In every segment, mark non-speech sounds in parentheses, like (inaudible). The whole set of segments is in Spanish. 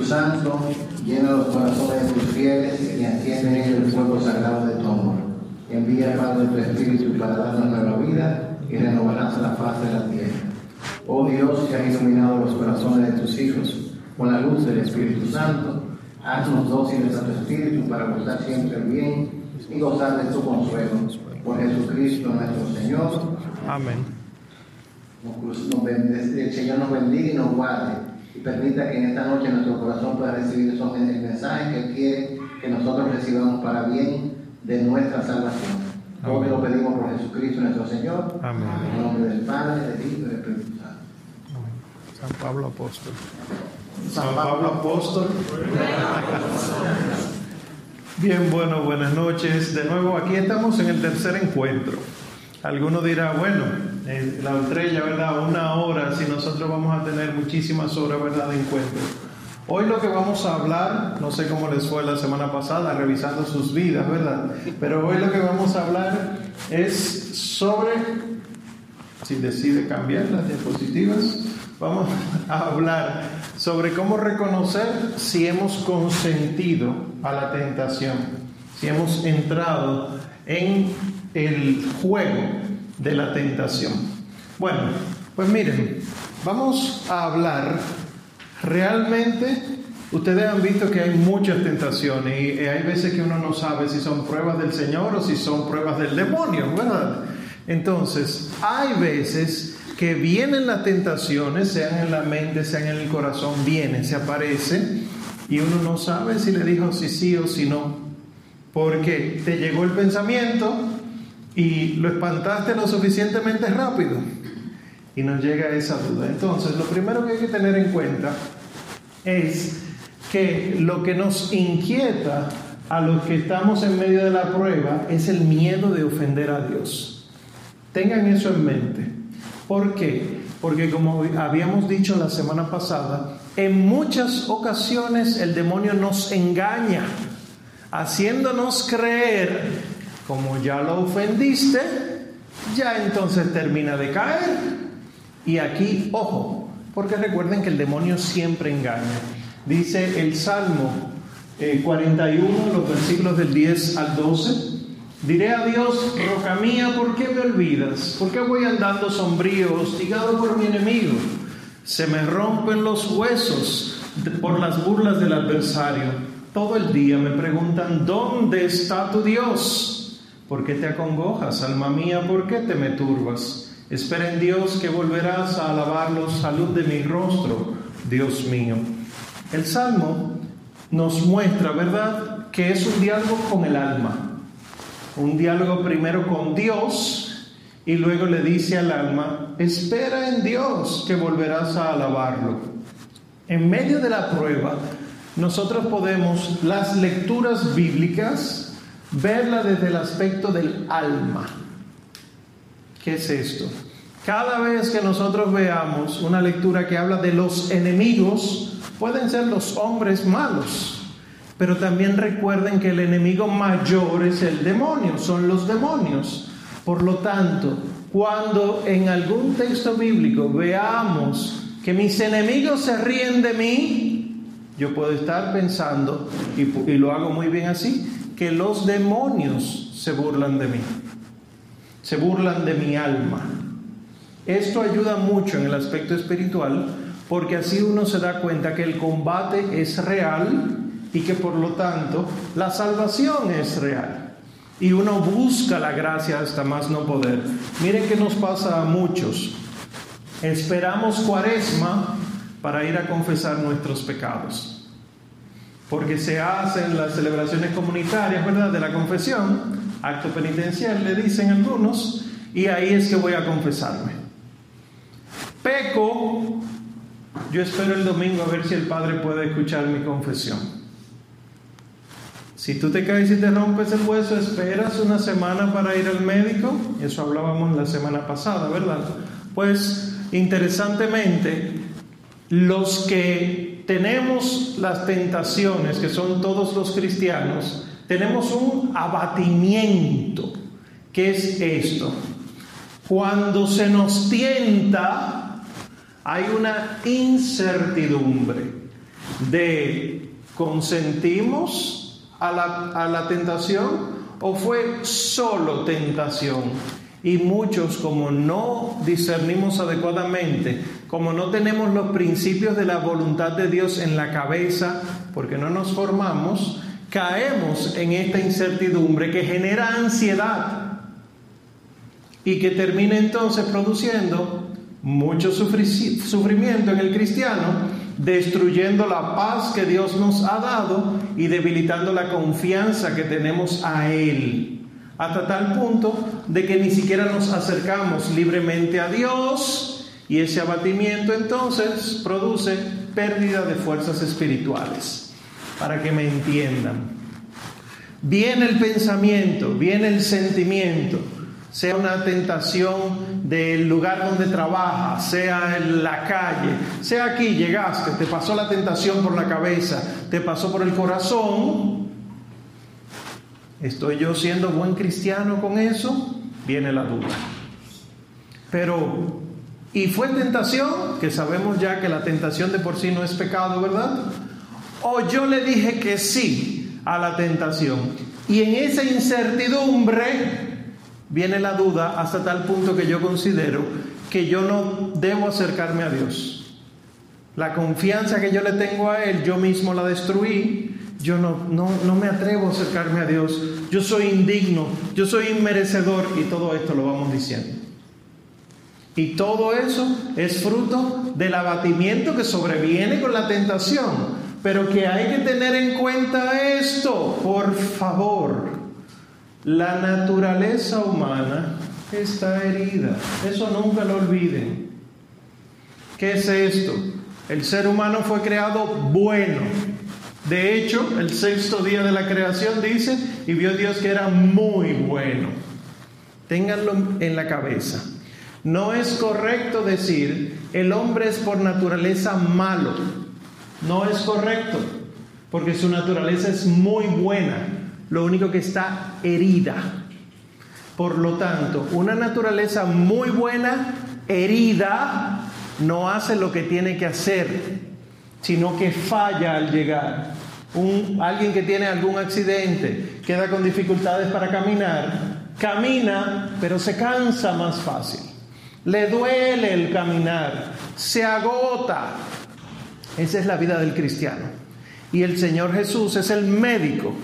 Espíritu Santo, llena los corazones de tus fieles y enciende en el fuego sagrado de tu amor. Envía, Padre, tu Espíritu para darnos nueva vida y renovarás la faz de la tierra. Oh Dios, que has iluminado los corazones de tus hijos con la luz del Espíritu Santo, haznos dóciles a tu Espíritu para gozar siempre el bien y gozar de tu consuelo. Por Jesucristo nuestro Señor. Amén. el Señor nos bendiga y nos guarde y permita que en esta noche nuestro corazón pueda recibir esos mensajes que Él quiere que nosotros recibamos para bien de nuestra salvación. Todo lo pedimos por Jesucristo nuestro Señor. Amén. En nombre del Padre, del Hijo y del Espíritu Santo. San Pablo Apóstol. San Pablo Apóstol. Bien, bueno, buenas noches. De nuevo, aquí estamos en el tercer encuentro. Alguno dirá, bueno, la estrella, ¿verdad? Una hora, si nosotros vamos a tener muchísimas horas, ¿verdad? De encuentro. Hoy lo que vamos a hablar, no sé cómo les fue la semana pasada, revisando sus vidas, ¿verdad? Pero hoy lo que vamos a hablar es sobre, si decide cambiar las diapositivas, vamos a hablar sobre cómo reconocer si hemos consentido a la tentación, si hemos entrado en el juego de la tentación. Bueno, pues miren, vamos a hablar realmente, ustedes han visto que hay muchas tentaciones y hay veces que uno no sabe si son pruebas del Señor o si son pruebas del demonio, ¿verdad? Entonces, hay veces que vienen las tentaciones, sean en la mente, sean en el corazón, vienen, se aparecen y uno no sabe si le dijo si sí o si no, porque te llegó el pensamiento y lo espantaste lo suficientemente rápido y nos llega esa duda. Entonces, lo primero que hay que tener en cuenta es que lo que nos inquieta a los que estamos en medio de la prueba es el miedo de ofender a Dios. Tengan eso en mente. ¿Por? Porque como habíamos dicho la semana pasada, en muchas ocasiones el demonio nos engaña, haciéndonos creer, como ya lo ofendiste, ya entonces termina de caer. Y aquí, ojo, porque recuerden que el demonio siempre engaña. Dice el Salmo 41, eh, los versículos del 10 al 12. Diré a Dios, roca mía, ¿por qué me olvidas? ¿Por qué voy andando sombrío, hostigado por mi enemigo? Se me rompen los huesos por las burlas del adversario. Todo el día me preguntan, ¿dónde está tu Dios? ¿Por qué te acongojas, alma mía? ¿Por qué te me turbas? Espera en Dios que volverás a alabarlo, salud de mi rostro, Dios mío. El Salmo nos muestra, ¿verdad?, que es un diálogo con el alma un diálogo primero con Dios y luego le dice al alma, espera en Dios que volverás a alabarlo. En medio de la prueba, nosotros podemos las lecturas bíblicas verla desde el aspecto del alma. ¿Qué es esto? Cada vez que nosotros veamos una lectura que habla de los enemigos, pueden ser los hombres malos, pero también recuerden que el enemigo mayor es el demonio, son los demonios. Por lo tanto, cuando en algún texto bíblico veamos que mis enemigos se ríen de mí, yo puedo estar pensando, y, lo hago muy bien así, que los demonios se burlan de mí, se burlan de mi alma. Esto ayuda mucho en el aspecto espiritual porque así uno se da cuenta que el combate es real, y que por lo tanto la salvación es real. Y uno busca la gracia hasta más no poder. Miren que nos pasa a muchos. Esperamos cuaresma para ir a confesar nuestros pecados. Porque se hacen las celebraciones comunitarias, ¿verdad? De la confesión, acto penitencial, le dicen algunos, y ahí es que voy a confesarme. Peco, yo espero el domingo a ver si el Padre puede escuchar mi confesión. Si tú te caes y te rompes el hueso, esperas una semana para ir al médico. Eso hablábamos la semana pasada, ¿verdad? Pues interesantemente, los que tenemos las tentaciones, que son todos los cristianos, tenemos un abatimiento. ¿Qué es esto? Cuando se nos tienta, hay una incertidumbre. de consentimos a la, a la tentación o fue solo tentación. Y muchos, como no discernimos adecuadamente, como no tenemos los principios de la voluntad de Dios en la cabeza, porque no nos formamos, caemos en esta incertidumbre que genera ansiedad y que termina entonces produciendo mucho sufrimiento en el cristiano, destruyendo la paz que Dios nos ha dado y debilitando la confianza que tenemos a Él, hasta tal punto de que ni siquiera nos acercamos libremente a Dios y ese abatimiento entonces produce pérdida de fuerzas espirituales. Para que me entiendan, viene el pensamiento, viene el sentimiento, sea una tentación del lugar donde trabaja, sea en la calle, sea aquí, llegaste, te pasó la tentación por la cabeza, te pasó por el corazón, ¿estoy yo siendo buen cristiano con eso? Viene la duda. Pero, ¿y fue tentación? Que sabemos ya que la tentación de por sí no es pecado, ¿verdad? O yo le dije que sí a la tentación. Y en esa incertidumbre viene la duda hasta tal punto que yo considero que yo no debo acercarme a Dios. La confianza que yo le tengo a Él, yo mismo la destruí. Yo no, no, me atrevo a acercarme a Dios. Yo soy indigno, yo soy inmerecedor y todo esto lo vamos diciendo. Y todo eso es fruto del abatimiento que sobreviene con la tentación. Pero que hay que tener en cuenta esto, por favor. La naturaleza humana está herida. Eso nunca lo olviden. ¿Qué es esto? El ser humano fue creado bueno. De hecho, el sexto día de la creación dice, y vio Dios que era muy bueno. Ténganlo en la cabeza. No es correcto decir, el hombre es por naturaleza malo. No es correcto, porque su naturaleza es muy buena lo único que está herida. Por lo tanto, una naturaleza muy buena, herida, no hace lo que tiene que hacer, sino que falla al llegar. Un, alguien que tiene algún accidente, queda con dificultades para caminar, camina, pero se cansa más fácil. Le duele el caminar, se agota. Esa es la vida del cristiano. Y el Señor Jesús es el médico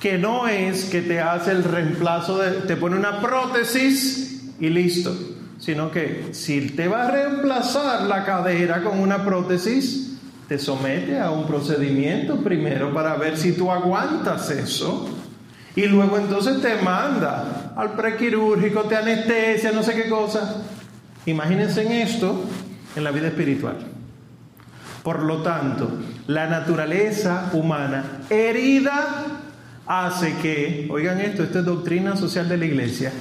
que no es que te hace el reemplazo, de, te pone una prótesis y listo, sino que si te va a reemplazar la cadera con una prótesis, te somete a un procedimiento primero para ver si tú aguantas eso. Y luego entonces te manda al prequirúrgico, te anestesia, no sé qué cosa. Imagínense en esto en la vida espiritual. Por lo tanto, la naturaleza humana herida hace que, oigan esto, esto es doctrina social de la iglesia,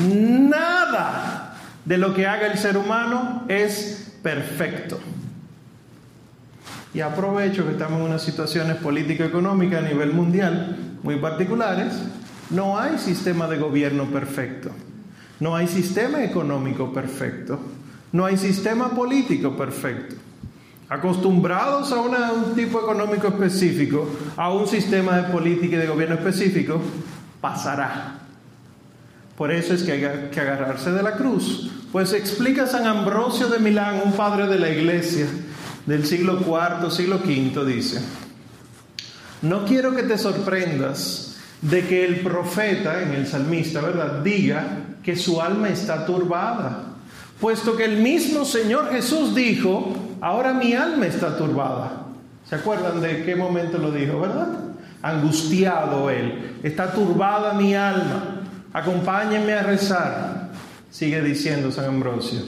nada de lo que haga el ser humano es perfecto. Y aprovecho que estamos en unas situaciones político-económicas a nivel mundial muy particulares. No hay sistema de gobierno perfecto. No hay sistema económico perfecto. No hay sistema político perfecto acostumbrados a un tipo económico específico, a un sistema de política y de gobierno específico, pasará. Por eso es que hay que agarrarse de la cruz. Pues explica San Ambrosio de Milán, un padre de la iglesia del siglo IV, siglo V, dice, no quiero que te sorprendas de que el profeta, en el salmista, ¿verdad?, diga que su alma está turbada, puesto que el mismo Señor Jesús dijo, ahora mi alma está turbada. ¿Se acuerdan de qué momento lo dijo, verdad? Angustiado él, está turbada mi alma, acompáñenme a rezar, sigue diciendo San Ambrosio.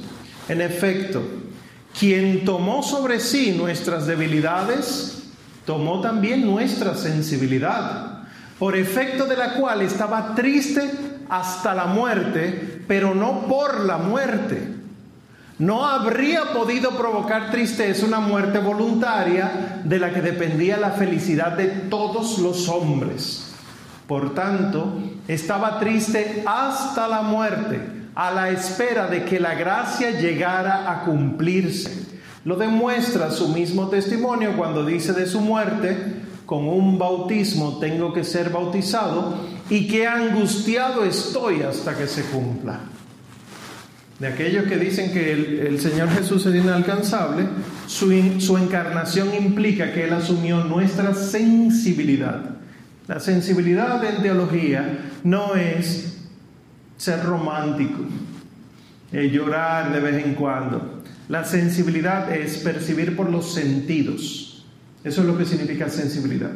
En efecto, quien tomó sobre sí nuestras debilidades, tomó también nuestra sensibilidad, por efecto de la cual estaba triste hasta la muerte, pero no por la muerte no habría podido provocar tristeza una muerte voluntaria de la que dependía la felicidad de todos los hombres. Por tanto, estaba triste hasta la muerte, a la espera de que la gracia llegara a cumplirse. Lo demuestra su mismo testimonio cuando dice de su muerte, con un bautismo tengo que ser bautizado y que angustiado estoy hasta que se cumpla. De aquellos que dicen que el, Señor Jesús es inalcanzable, su, su encarnación implica que Él asumió nuestra sensibilidad. La sensibilidad en teología no es ser romántico, eh, llorar de vez en cuando. La sensibilidad es percibir por los sentidos. Eso es lo que significa sensibilidad.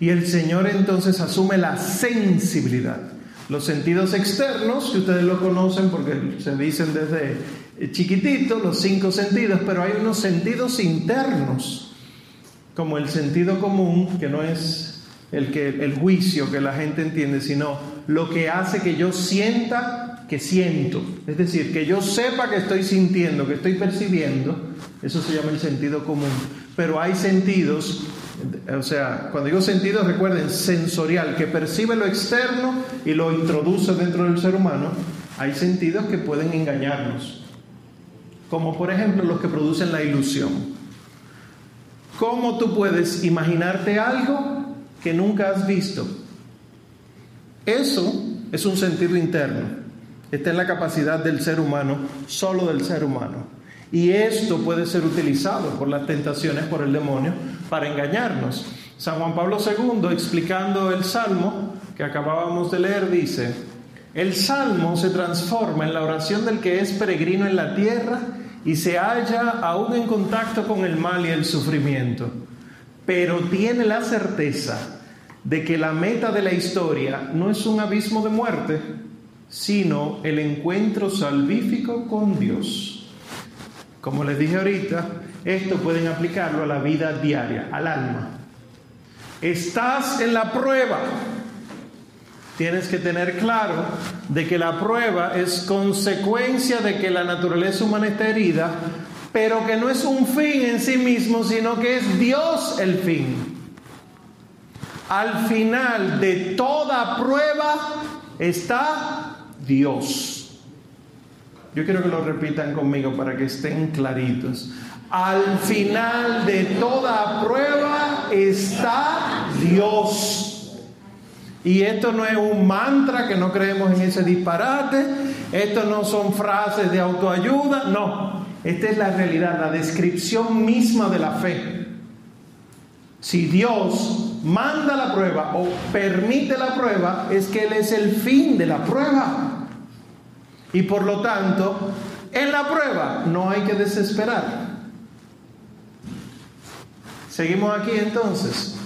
Y el Señor entonces asume la sensibilidad. Los sentidos externos, que ustedes lo conocen porque se dicen desde chiquitito, los cinco sentidos, pero hay unos sentidos internos, como el sentido común, que no es el, que, el juicio que la gente entiende, sino lo que hace que yo sienta que siento. Es decir, que yo sepa que estoy sintiendo, que estoy percibiendo, eso se llama el sentido común. Pero hay sentidos o sea, cuando digo sentido, recuerden, sensorial, que percibe lo externo y lo introduce dentro del ser humano, hay sentidos que pueden engañarnos, como por ejemplo los que producen la ilusión. ¿Cómo tú puedes imaginarte algo que nunca has visto? Eso es un sentido interno, está en la capacidad del ser humano, solo del ser humano. Y esto puede ser utilizado por las tentaciones, por el demonio, para engañarnos. San Juan Pablo II, explicando el Salmo que acabábamos de leer, dice, el Salmo se transforma en la oración del que es peregrino en la tierra y se halla aún en contacto con el mal y el sufrimiento, pero tiene la certeza de que la meta de la historia no es un abismo de muerte, sino el encuentro salvífico con Dios. Como les dije ahorita, esto pueden aplicarlo a la vida diaria, al alma. Estás en la prueba. Tienes que tener claro de que la prueba es consecuencia de que la naturaleza humana está herida, pero que no es un fin en sí mismo, sino que es Dios el fin. Al final de toda prueba está Dios. Yo quiero que lo repitan conmigo para que estén claritos. Al final de toda prueba está Dios. Y esto no es un mantra que no creemos en ese disparate. Esto no son frases de autoayuda. No. Esta es la realidad, la descripción misma de la fe. Si Dios manda la prueba o permite la prueba, es que Él es el fin de la prueba. Y por lo tanto, en la prueba no hay que desesperar. Seguimos aquí entonces.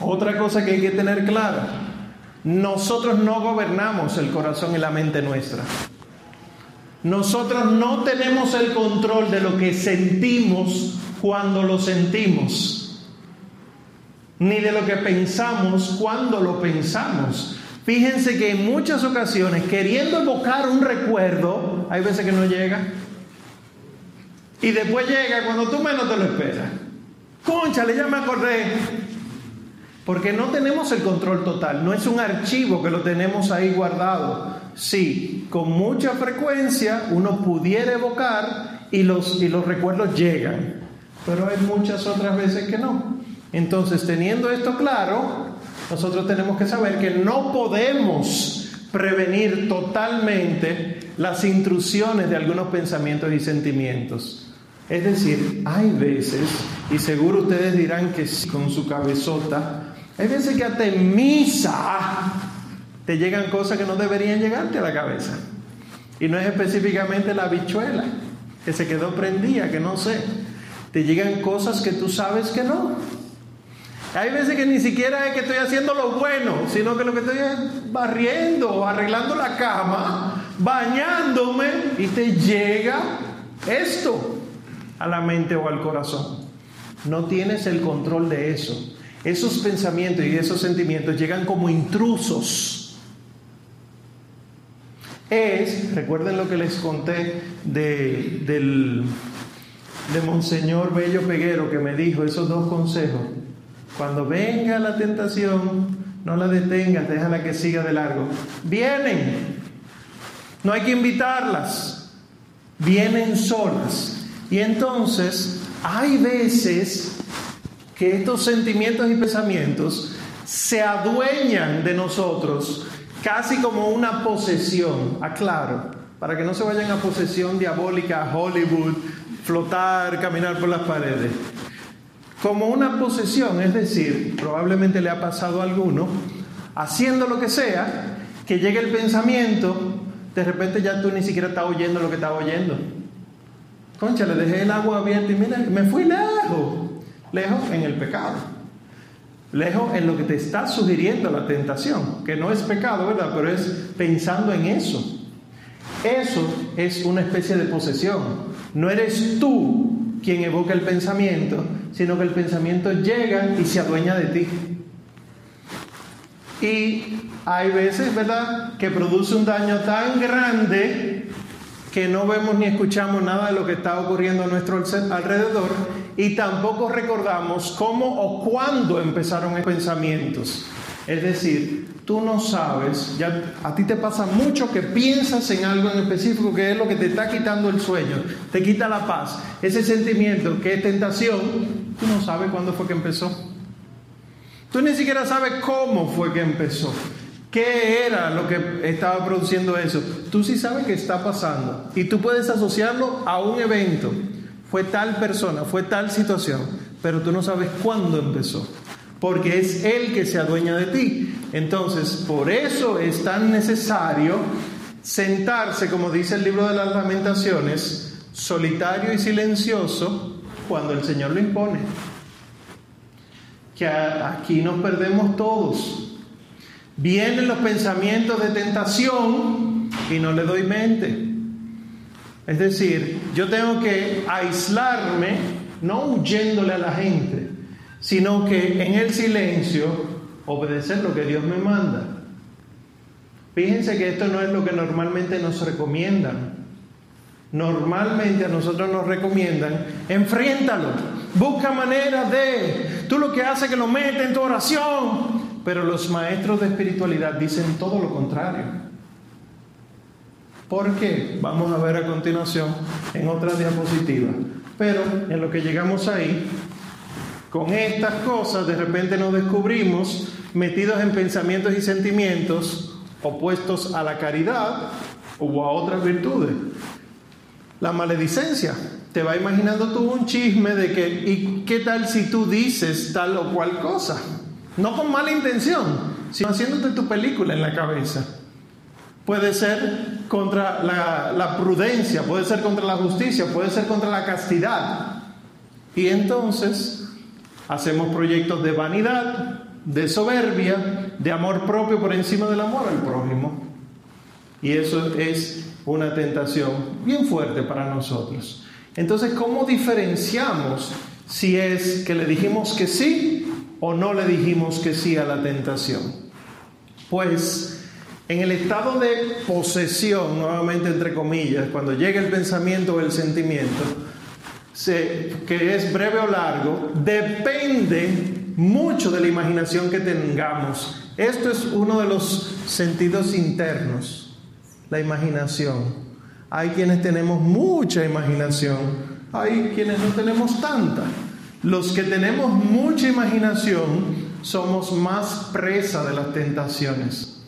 Otra cosa que hay que tener clara. Nosotros no gobernamos el corazón y la mente nuestra. Nosotros no tenemos el control de lo que sentimos cuando lo sentimos, ni de lo que pensamos cuando lo pensamos. Fíjense que en muchas ocasiones, queriendo evocar un recuerdo, hay veces que no llega. Y después llega cuando tú menos te lo esperas. Concha, le llama a correr. Porque no tenemos el control total, no es un archivo que lo tenemos ahí guardado. Sí, con mucha frecuencia uno pudiera evocar y los, y los recuerdos llegan, pero hay muchas otras veces que no. Entonces, teniendo esto claro, nosotros tenemos que saber que no podemos prevenir totalmente las intrusiones de algunos pensamientos y sentimientos. Es decir, hay veces, y seguro ustedes dirán que sí, con su cabezota, hay veces que hasta en misa te llegan cosas que no deberían llegarte a la cabeza. Y no es específicamente la bichuela, que se quedó prendida, que no sé. Te llegan cosas que tú sabes que no. Hay veces que ni siquiera es que estoy haciendo lo bueno, sino que lo que estoy es barriendo, arreglando la cama, bañándome y te llega esto a la mente o al corazón. No tienes el control de eso. Esos pensamientos y esos sentimientos llegan como intrusos. Es, recuerden lo que les conté de, del, de Monseñor Bello Peguero que me dijo esos dos consejos cuando venga la tentación, no la detengas, déjala que siga de largo. Vienen, no hay que invitarlas, vienen solas. Y entonces hay veces que estos sentimientos y pensamientos se adueñan de nosotros casi como una posesión, aclaro, para que no se vayan a posesión diabólica, Hollywood, flotar, caminar por las paredes. Como una posesión, es decir, probablemente le ha pasado a alguno, haciendo lo que sea, que llegue el pensamiento, de repente ya tú ni siquiera estás oyendo lo que estás oyendo. Concha, le dejé el agua abierta y mira, me fui lejos, lejos en el pecado, lejos en lo que te está sugiriendo la tentación, que no es pecado, ¿verdad? Pero es pensando en eso. Eso es una especie de posesión. No eres tú quien evoca el pensamiento, sino que el pensamiento llega y se adueña de ti. Y hay veces, ¿verdad?, que produce un daño tan grande que no vemos ni escuchamos nada de lo que está ocurriendo a nuestro alrededor y tampoco recordamos cómo o cuándo empezaron esos pensamientos. Es decir, tú no sabes, ya a ti te pasa mucho que piensas en algo en específico que es lo que te está quitando el sueño, te quita la paz, ese sentimiento que es tentación, tú no sabes cuándo fue que empezó. Tú ni siquiera sabes cómo fue que empezó. ¿Qué era lo que estaba produciendo eso? Tú sí sabes que está pasando. Y tú puedes asociarlo a un evento. Fue tal persona, fue tal situación. Pero tú no sabes cuándo empezó. Porque es Él que se adueña de ti. Entonces, por eso es tan necesario sentarse, como dice el libro de las lamentaciones, solitario y silencioso cuando el Señor lo impone que aquí nos perdemos todos. Vienen los pensamientos de tentación y no le doy mente. Es decir, yo tengo que aislarme, no huyéndole a la gente, sino que en el silencio obedecer lo que Dios me manda. Fíjense que esto no es lo que normalmente nos recomiendan. Normalmente a nosotros nos recomiendan, enfréntalo, busca manera de, tú lo que haces es que lo metes en tu oración, pero los maestros de espiritualidad dicen todo lo contrario. ¿Por qué? Vamos a ver a continuación en otra diapositiva. Pero en lo que llegamos ahí, con estas cosas de repente nos descubrimos metidos en pensamientos y sentimientos opuestos a la caridad o a otras virtudes la maledicencia. Te va imaginando tú un chisme de que, ¿y qué tal si tú dices tal o cual cosa? No con mala intención, sino haciéndote tu película en la cabeza. Puede ser contra la, la prudencia, puede ser contra la justicia, puede ser contra la castidad. Y entonces hacemos proyectos de vanidad, de soberbia, de amor propio por encima del amor al prójimo. Y eso es una tentación bien fuerte para nosotros. Entonces, ¿cómo diferenciamos si es que le dijimos que sí o no le dijimos que sí a la tentación? Pues en el estado de posesión, nuevamente entre comillas, cuando llega el pensamiento o el sentimiento, que es breve o largo, depende mucho de la imaginación que tengamos. Esto es uno de los sentidos internos la imaginación. Hay quienes tenemos mucha imaginación, hay quienes no tenemos tanta. Los que tenemos mucha imaginación somos más presa de las tentaciones,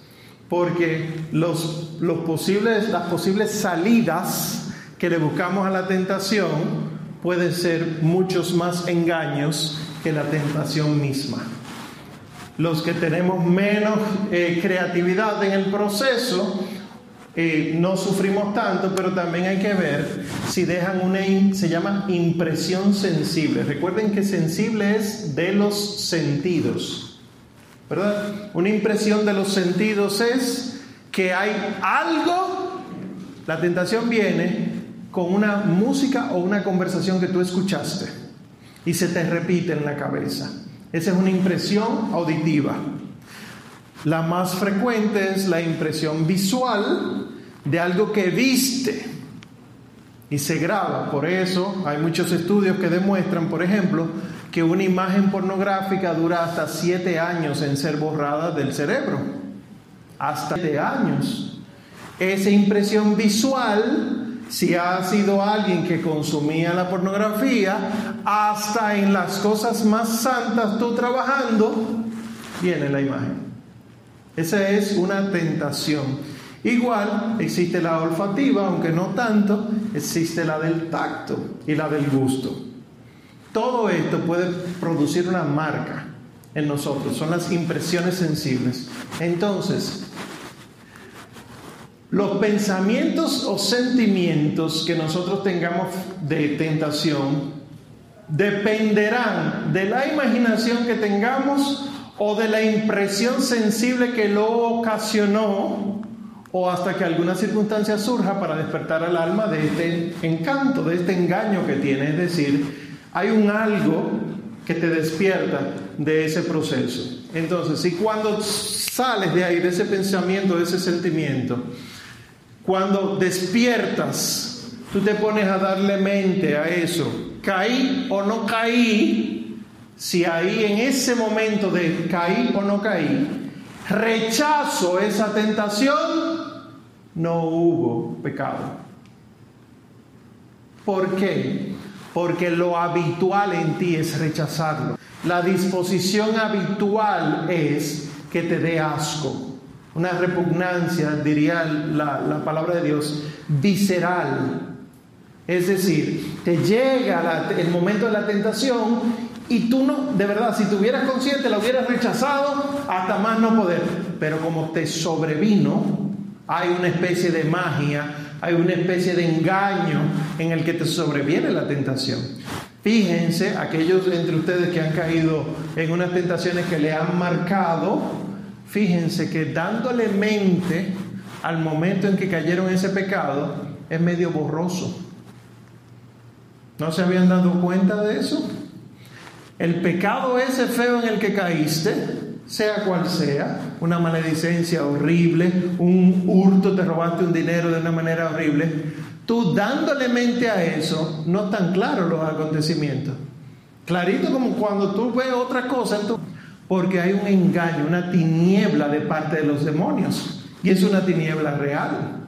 porque los, los posibles, las posibles salidas que le buscamos a la tentación pueden ser muchos más engaños que la tentación misma. Los que tenemos menos eh, creatividad en el proceso, eh, no sufrimos tanto, pero también hay que ver si dejan una, se llama impresión sensible. Recuerden que sensible es de los sentidos, ¿verdad? Una impresión de los sentidos es que hay algo, la tentación viene con una música o una conversación que tú escuchaste y se te repite en la cabeza. Esa es una impresión auditiva. La más frecuente es la impresión visual de algo que viste y se graba. Por eso hay muchos estudios que demuestran, por ejemplo, que una imagen pornográfica dura hasta siete años en ser borrada del cerebro. Hasta siete años. Esa impresión visual si ha sido alguien que consumía la pornografía, hasta en las cosas más santas tú trabajando, viene la imagen. Esa es una tentación. Igual existe la olfativa, aunque no tanto, existe la del tacto y la del gusto. Todo esto puede producir una marca en nosotros, son las impresiones sensibles. Entonces, los pensamientos o sentimientos que nosotros tengamos de tentación dependerán de la imaginación que tengamos o de la impresión sensible que lo ocasionó o hasta que alguna circunstancia surja para despertar al alma de este encanto, de este engaño que tiene. Es decir, hay un algo que te despierta de ese proceso. Entonces, si cuando sales de ahí, de ese pensamiento, de ese sentimiento, cuando despiertas, tú te pones a darle mente a eso, caí o no caí, si ahí en ese momento de caí o no caí, rechazo esa tentación, no hubo pecado. ¿Por qué? Porque lo habitual en ti es rechazarlo. La disposición habitual es que te dé asco, una repugnancia, diría la, palabra de Dios, visceral. Es decir, te llega el momento de la tentación y tú no, de verdad, si tuvieras consciente, la hubieras rechazado hasta más no poder. Pero como te sobrevino, hay una especie de magia, hay una especie de engaño en el que te sobreviene la tentación. Fíjense, aquellos entre ustedes que han caído en unas tentaciones que le han marcado, fíjense que dándole mente al momento en que cayeron en ese pecado es medio borroso. ¿No se habían dado cuenta de eso? El pecado ese feo en el que caíste sea cual sea, una maledicencia horrible, un hurto, te robaste un dinero de una manera horrible, tú dándole mente a eso, no tan claro los acontecimientos. Clarito como cuando tú ves otra cosa, porque hay un engaño, una tiniebla de parte de los demonios, y es una tiniebla real.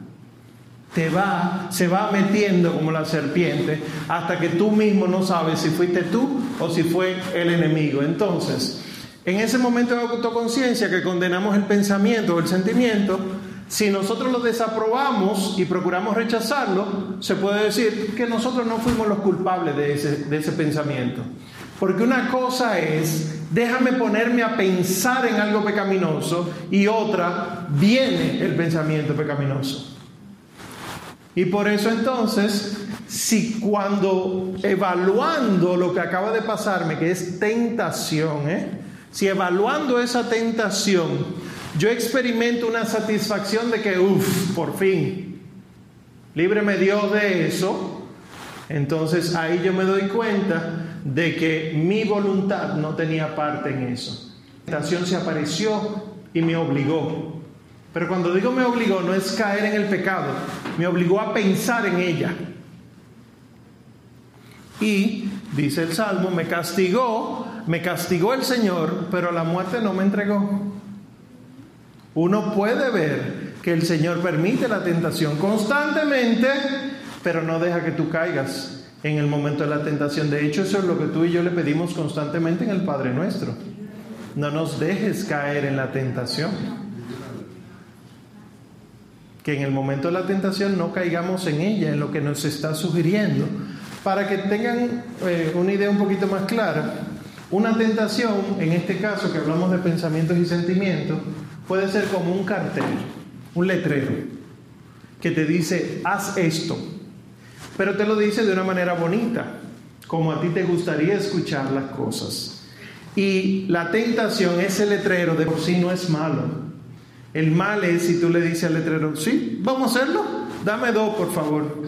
Te va, se va metiendo como la serpiente hasta que tú mismo no sabes si fuiste tú o si fue el enemigo. Entonces, en ese momento de autoconciencia que condenamos el pensamiento o el sentimiento, si nosotros lo desaprobamos y procuramos rechazarlo, se puede decir que nosotros no fuimos los culpables de ese, de ese pensamiento. Porque una cosa es, déjame ponerme a pensar en algo pecaminoso y otra, viene el pensamiento pecaminoso. Y por eso entonces, si cuando evaluando lo que acaba de pasarme, que es tentación, ¿eh? Si evaluando esa tentación yo experimento una satisfacción de que, uff, por fin, líbreme Dios de eso, entonces ahí yo me doy cuenta de que mi voluntad no tenía parte en eso. La tentación se apareció y me obligó. Pero cuando digo me obligó, no es caer en el pecado, me obligó a pensar en ella. Y, dice el Salmo, me castigó me castigó el Señor, pero la muerte no me entregó. Uno puede ver que el Señor permite la tentación constantemente, pero no deja que tú caigas en el momento de la tentación. De hecho, eso es lo que tú y yo le pedimos constantemente en el Padre nuestro. No nos dejes caer en la tentación. Que en el momento de la tentación no caigamos en ella, en lo que nos está sugiriendo. Para que tengan eh, una idea un poquito más clara, una tentación, en este caso que hablamos de pensamientos y sentimientos, puede ser como un cartel, un letrero, que te dice, haz esto, pero te lo dice de una manera bonita, como a ti te gustaría escuchar las cosas. Y la tentación, ese letrero de por sí no es malo. El mal es si tú le dices al letrero, sí, vamos a hacerlo, dame dos, por favor.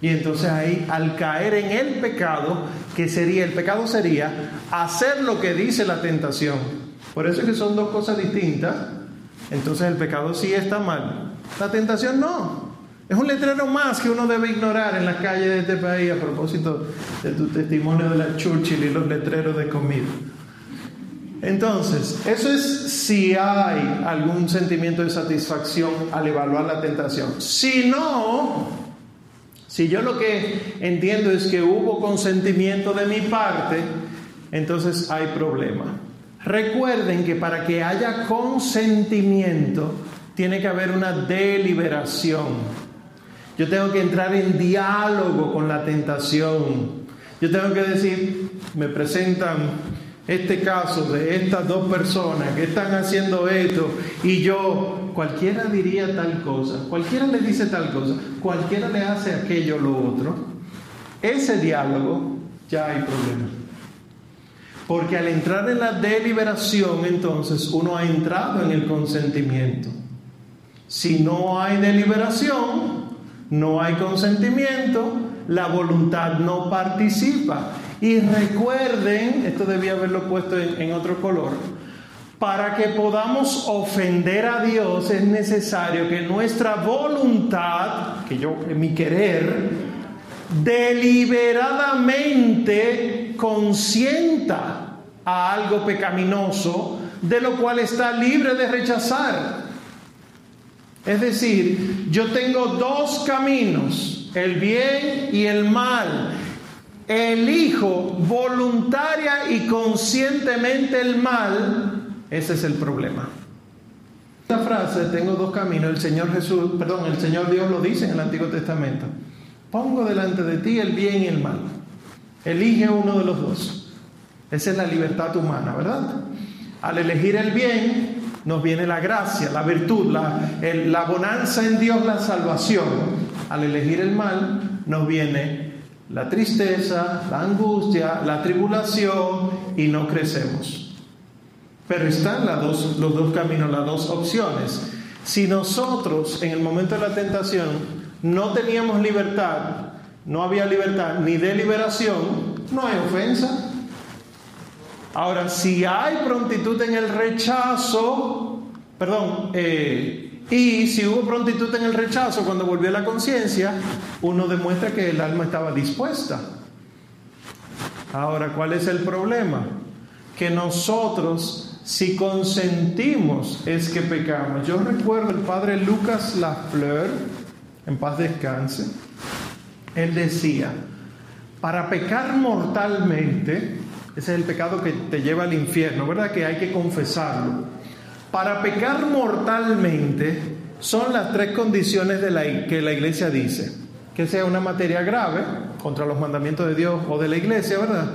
Y entonces ahí, al caer en el pecado, que sería, el pecado sería hacer lo que dice la tentación. Por eso es que son dos cosas distintas. Entonces el pecado sí está mal. La tentación no. Es un letrero más que uno debe ignorar en las calles de este país a propósito de tu testimonio de la Churchill y los letreros de comida. Entonces, eso es si hay algún sentimiento de satisfacción al evaluar la tentación. Si no, Si yo lo que entiendo es que hubo consentimiento de mi parte, entonces hay problema. Recuerden que para que haya consentimiento tiene que haber una deliberación. Yo tengo que entrar en diálogo con la tentación. Yo tengo que decir, me presentan este caso de estas dos personas que están haciendo esto y yo, cualquiera diría tal cosa, cualquiera le dice tal cosa, cualquiera le hace aquello lo otro, ese diálogo ya hay problema. Porque al entrar en la deliberación, entonces uno ha entrado en el consentimiento. Si no hay deliberación, no hay consentimiento, la voluntad no participa. Y recuerden, esto debía haberlo puesto en, otro color, para que podamos ofender a Dios es necesario que nuestra voluntad, que yo, mi querer, deliberadamente consienta a algo pecaminoso, de lo cual está libre de rechazar. Es decir, yo tengo dos caminos, el bien y el mal elijo voluntaria y conscientemente el mal, ese es el problema. Esta frase, tengo dos caminos, el Señor Jesús, perdón, el Señor Dios lo dice en el Antiguo Testamento. Pongo delante de ti el bien y el mal. Elige uno de los dos. Esa es la libertad humana, ¿verdad? Al elegir el bien, nos viene la gracia, la virtud, la, la bonanza en Dios, la salvación. Al elegir el mal, nos viene la tristeza, la angustia, la tribulación y no crecemos. Pero están los dos caminos, las dos opciones. Si nosotros en el momento de la tentación no teníamos libertad, no había libertad ni de liberación, no hay ofensa. Ahora, si hay prontitud en el rechazo, perdón, eh, y si hubo prontitud en el rechazo cuando volvió la conciencia, uno demuestra que el alma estaba dispuesta. Ahora, ¿cuál es el problema? Que nosotros, si consentimos, es que pecamos. Yo recuerdo el padre Lucas Lafleur, en paz descanse, él decía, para pecar mortalmente, ese es el pecado que te lleva al infierno, ¿verdad? Que hay que confesarlo. Para pecar mortalmente son las tres condiciones que la iglesia dice. Que sea una materia grave contra los mandamientos de Dios o de la iglesia, ¿verdad?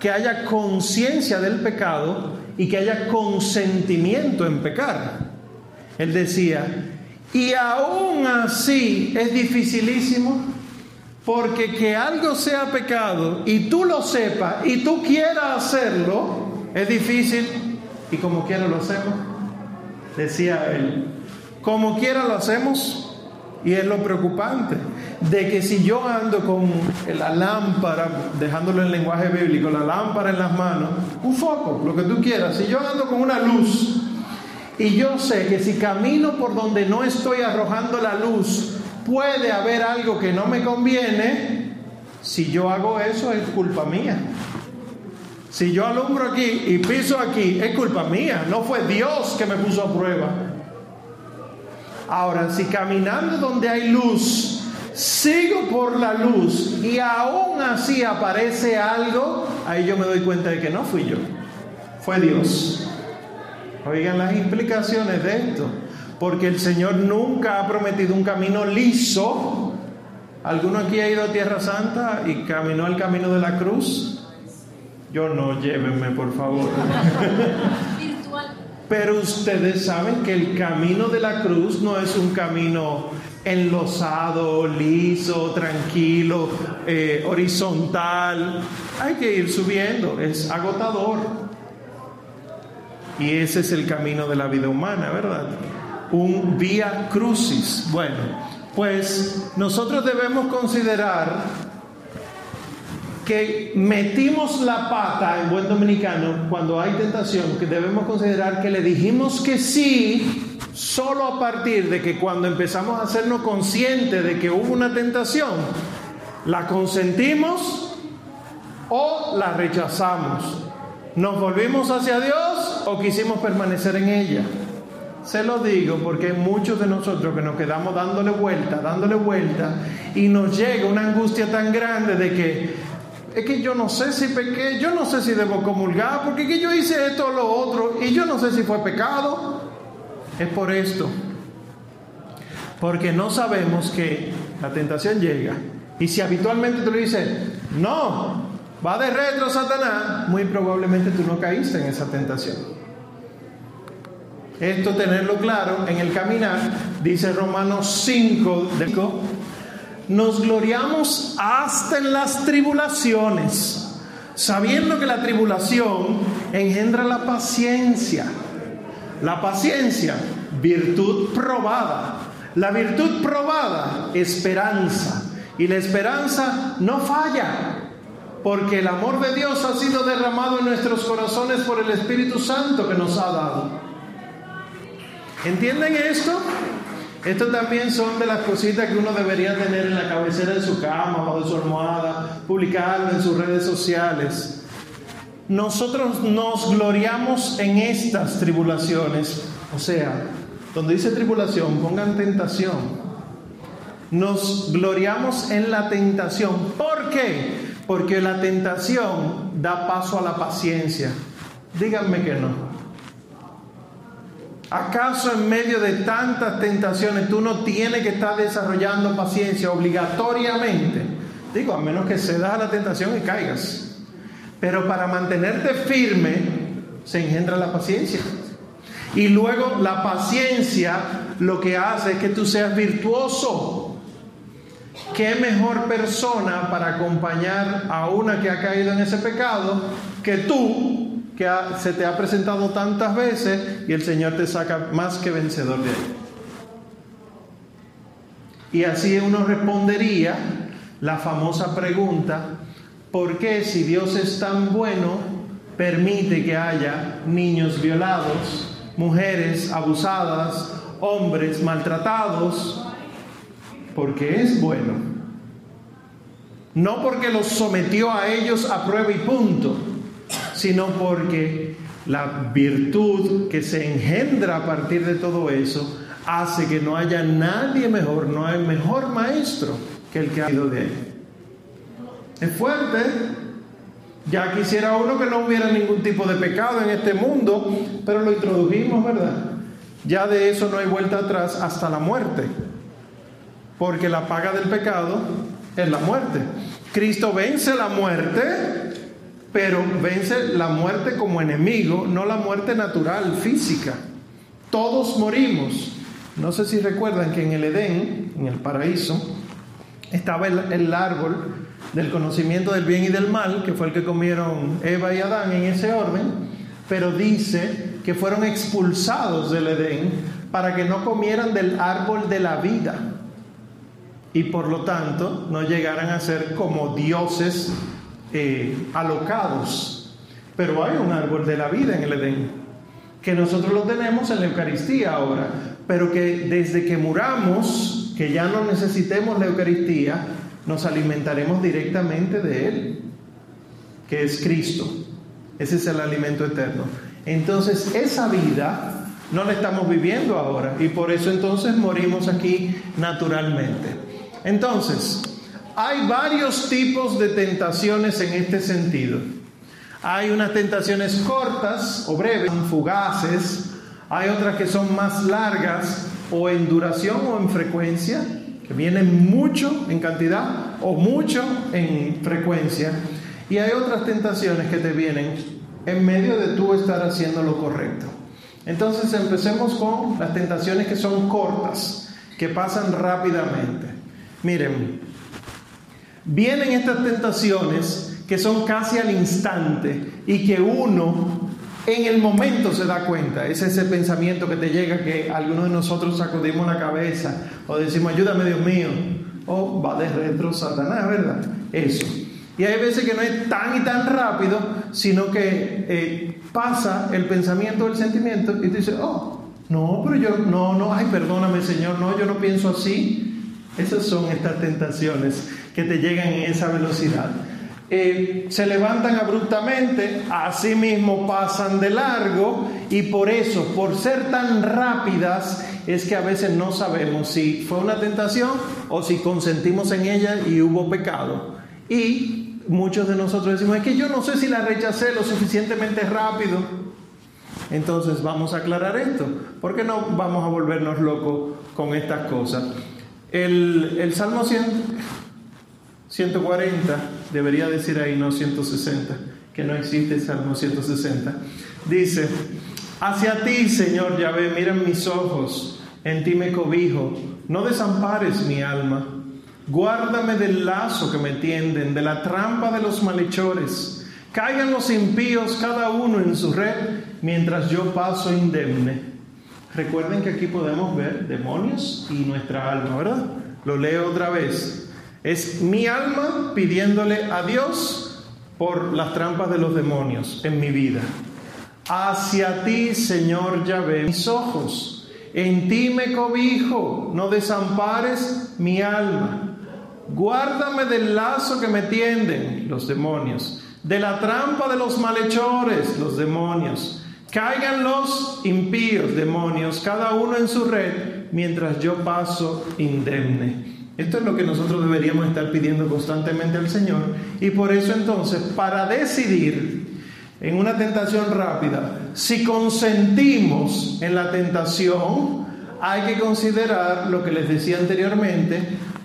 Que haya conciencia del pecado y que haya consentimiento en pecar. Él decía, y aún así es dificilísimo porque que algo sea pecado y tú lo sepas y tú quieras hacerlo, es difícil y como quiera lo hacemos decía él. Como quiera lo hacemos. Y es lo preocupante, de que si yo ando con la lámpara, dejándolo en lenguaje bíblico, la lámpara en las manos, un foco, lo que tú quieras, si yo ando con una luz y yo sé que si camino por donde no estoy arrojando la luz, puede haber algo que no me conviene, si yo hago eso es culpa mía. Si yo alumbro aquí y piso aquí, es culpa mía, no fue Dios que me puso a prueba. Ahora, si caminando donde hay luz, sigo por la luz y aún así aparece algo, ahí yo me doy cuenta de que no fui yo, fue Dios. Oigan las implicaciones de esto, porque el Señor nunca ha prometido un camino liso. ¿Alguno aquí ha ido a Tierra Santa y caminó el camino de la cruz? Yo no, llévenme por favor. (laughs) Pero ustedes saben que el camino de la cruz no es un camino enlosado, liso, tranquilo, eh, horizontal. Hay que ir subiendo, es agotador. Y ese es el camino de la vida humana, ¿verdad? Un vía crucis. Bueno, pues nosotros debemos considerar que metimos la pata en buen dominicano cuando hay tentación, que debemos considerar que le dijimos que sí solo a partir de que cuando empezamos a hacernos conscientes de que hubo una tentación, la consentimos o la rechazamos. ¿Nos volvimos hacia Dios o quisimos permanecer en ella? Se lo digo porque hay muchos de nosotros que nos quedamos dándole vuelta, dándole vuelta, y nos llega una angustia tan grande de que es que yo no sé si pequé, yo no sé si debo comulgar, porque que yo hice esto o lo otro, y yo no sé si fue pecado. Es por esto. Porque no sabemos que la tentación llega. Y si habitualmente tú le dices, no, va de retro Satanás, muy probablemente tú no caíste en esa tentación. Esto tenerlo claro en el caminar, dice Romanos 5, nos gloriamos hasta en las tribulaciones, sabiendo que la tribulación engendra la paciencia. La paciencia, virtud probada. La virtud probada, esperanza. Y la esperanza no falla, porque el amor de Dios ha sido derramado en nuestros corazones por el Espíritu Santo que nos ha dado. ¿Entienden esto? Esto también son de las cositas que uno debería tener en la cabecera de su cama o de su almohada, publicarlo en sus redes sociales. Nosotros nos gloriamos en estas tribulaciones, o sea, donde dice tribulación, pongan tentación. Nos gloriamos en la tentación. ¿Por qué? Porque la tentación da paso a la paciencia. Díganme que no. ¿Acaso en medio de tantas tentaciones tú no tienes que estar desarrollando paciencia obligatoriamente? Digo, a menos que se da la tentación y caigas. Pero para mantenerte firme se engendra la paciencia. Y luego la paciencia lo que hace es que tú seas virtuoso. ¿Qué mejor persona para acompañar a una que ha caído en ese pecado que tú que se te ha presentado tantas veces y el Señor te saca más que vencedor de ahí. Y así uno respondería la famosa pregunta, ¿por qué si Dios es tan bueno permite que haya niños violados, mujeres abusadas, hombres maltratados? Porque es bueno. No porque los sometió a ellos a prueba y punto sino porque la virtud que se engendra a partir de todo eso hace que no haya nadie mejor, no hay mejor maestro que el que ha ido de él. Es fuerte. Ya quisiera uno que no hubiera ningún tipo de pecado en este mundo, pero lo introdujimos, ¿verdad? Ya de eso no hay vuelta atrás hasta la muerte, porque la paga del pecado es la muerte. Cristo vence la muerte pero vence la muerte como enemigo, no la muerte natural, física. Todos morimos. No sé si recuerdan que en el Edén, en el paraíso, estaba el, árbol del conocimiento del bien y del mal, que fue el que comieron Eva y Adán en ese orden, pero dice que fueron expulsados del Edén para que no comieran del árbol de la vida y por lo tanto no llegaran a ser como dioses eh, alocados. Pero hay un árbol de la vida en el Edén, que nosotros lo tenemos en la Eucaristía ahora, pero que desde que muramos, que ya no necesitemos la Eucaristía, nos alimentaremos directamente de Él, que es Cristo. Ese es el alimento eterno. Entonces, esa vida no la estamos viviendo ahora y por eso entonces morimos aquí naturalmente. Entonces, hay varios tipos de tentaciones en este sentido. Hay unas tentaciones cortas o breves, fugaces. Hay otras que son más largas o en duración o en frecuencia, que vienen mucho en cantidad o mucho en frecuencia. Y hay otras tentaciones que te vienen en medio de tú estar haciendo lo correcto. Entonces empecemos con las tentaciones que son cortas, que pasan rápidamente. Miren, Vienen estas tentaciones que son casi al instante y que uno en el momento se da cuenta. Es ese pensamiento que te llega que algunos de nosotros sacudimos la cabeza o decimos, ayúdame Dios mío. O va de retro Satanás, ¿verdad? Eso. Y hay veces que no es tan y tan rápido, sino que eh, pasa el pensamiento el sentimiento y tú dices, oh, no, pero yo, no, no, ay, perdóname Señor, no, yo no pienso así. Esas son estas tentaciones que te llegan en esa velocidad. eh, se levantan abruptamente, así mismo pasan de largo y por eso, por ser tan rápidas, es que a veces no sabemos si fue una tentación o si consentimos en ella y hubo pecado. Y muchos de nosotros decimos, es que yo no sé si la rechacé lo suficientemente rápido. Entonces vamos a aclarar esto, porque no vamos a volvernos locos con estas cosas. El, el Salmo 140, debería decir ahí, no 160, que no existe Salmo 160, dice, hacia ti, Señor Yahvé, miren mis ojos, en ti me cobijo, no desampares mi alma, guárdame del lazo que me tienden, de la trampa de los malhechores, caigan los impíos cada uno en su red, mientras yo paso indemne. Recuerden que aquí podemos ver demonios y nuestra alma, ¿verdad? Lo leo otra vez. Es mi alma pidiéndole a Dios por las trampas de los demonios en mi vida. Hacia ti, Señor Yahvé, mis ojos. En ti me cobijo, no desampares mi alma. Guárdame del lazo que me tienden los demonios, de la trampa de los malhechores, los demonios Caigan los impíos, demonios, cada uno en su red, mientras yo paso indemne. Esto es lo que nosotros deberíamos estar pidiendo constantemente al Señor. Y por eso entonces, para decidir en una tentación rápida, si consentimos en la tentación, hay que considerar lo que les decía anteriormente,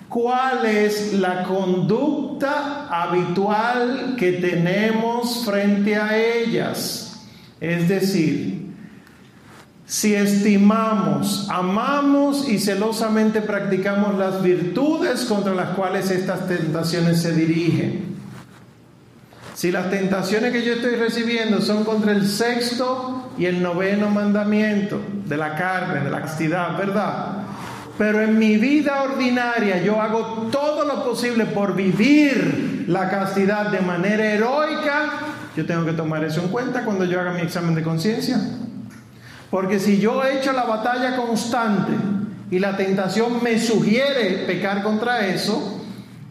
cuál es la conducta habitual que tenemos frente a ellas. Es decir, si estimamos, amamos y celosamente practicamos las virtudes contra las cuales estas tentaciones se dirigen. Si las tentaciones que yo estoy recibiendo son contra el sexto y el noveno mandamiento de la carne, de la castidad, ¿verdad? Pero en mi vida ordinaria yo hago todo lo posible por vivir la castidad de manera heroica, yo tengo que tomar eso en cuenta cuando yo haga mi examen de conciencia. Porque si yo he hecho la batalla constante y la tentación me sugiere pecar contra eso,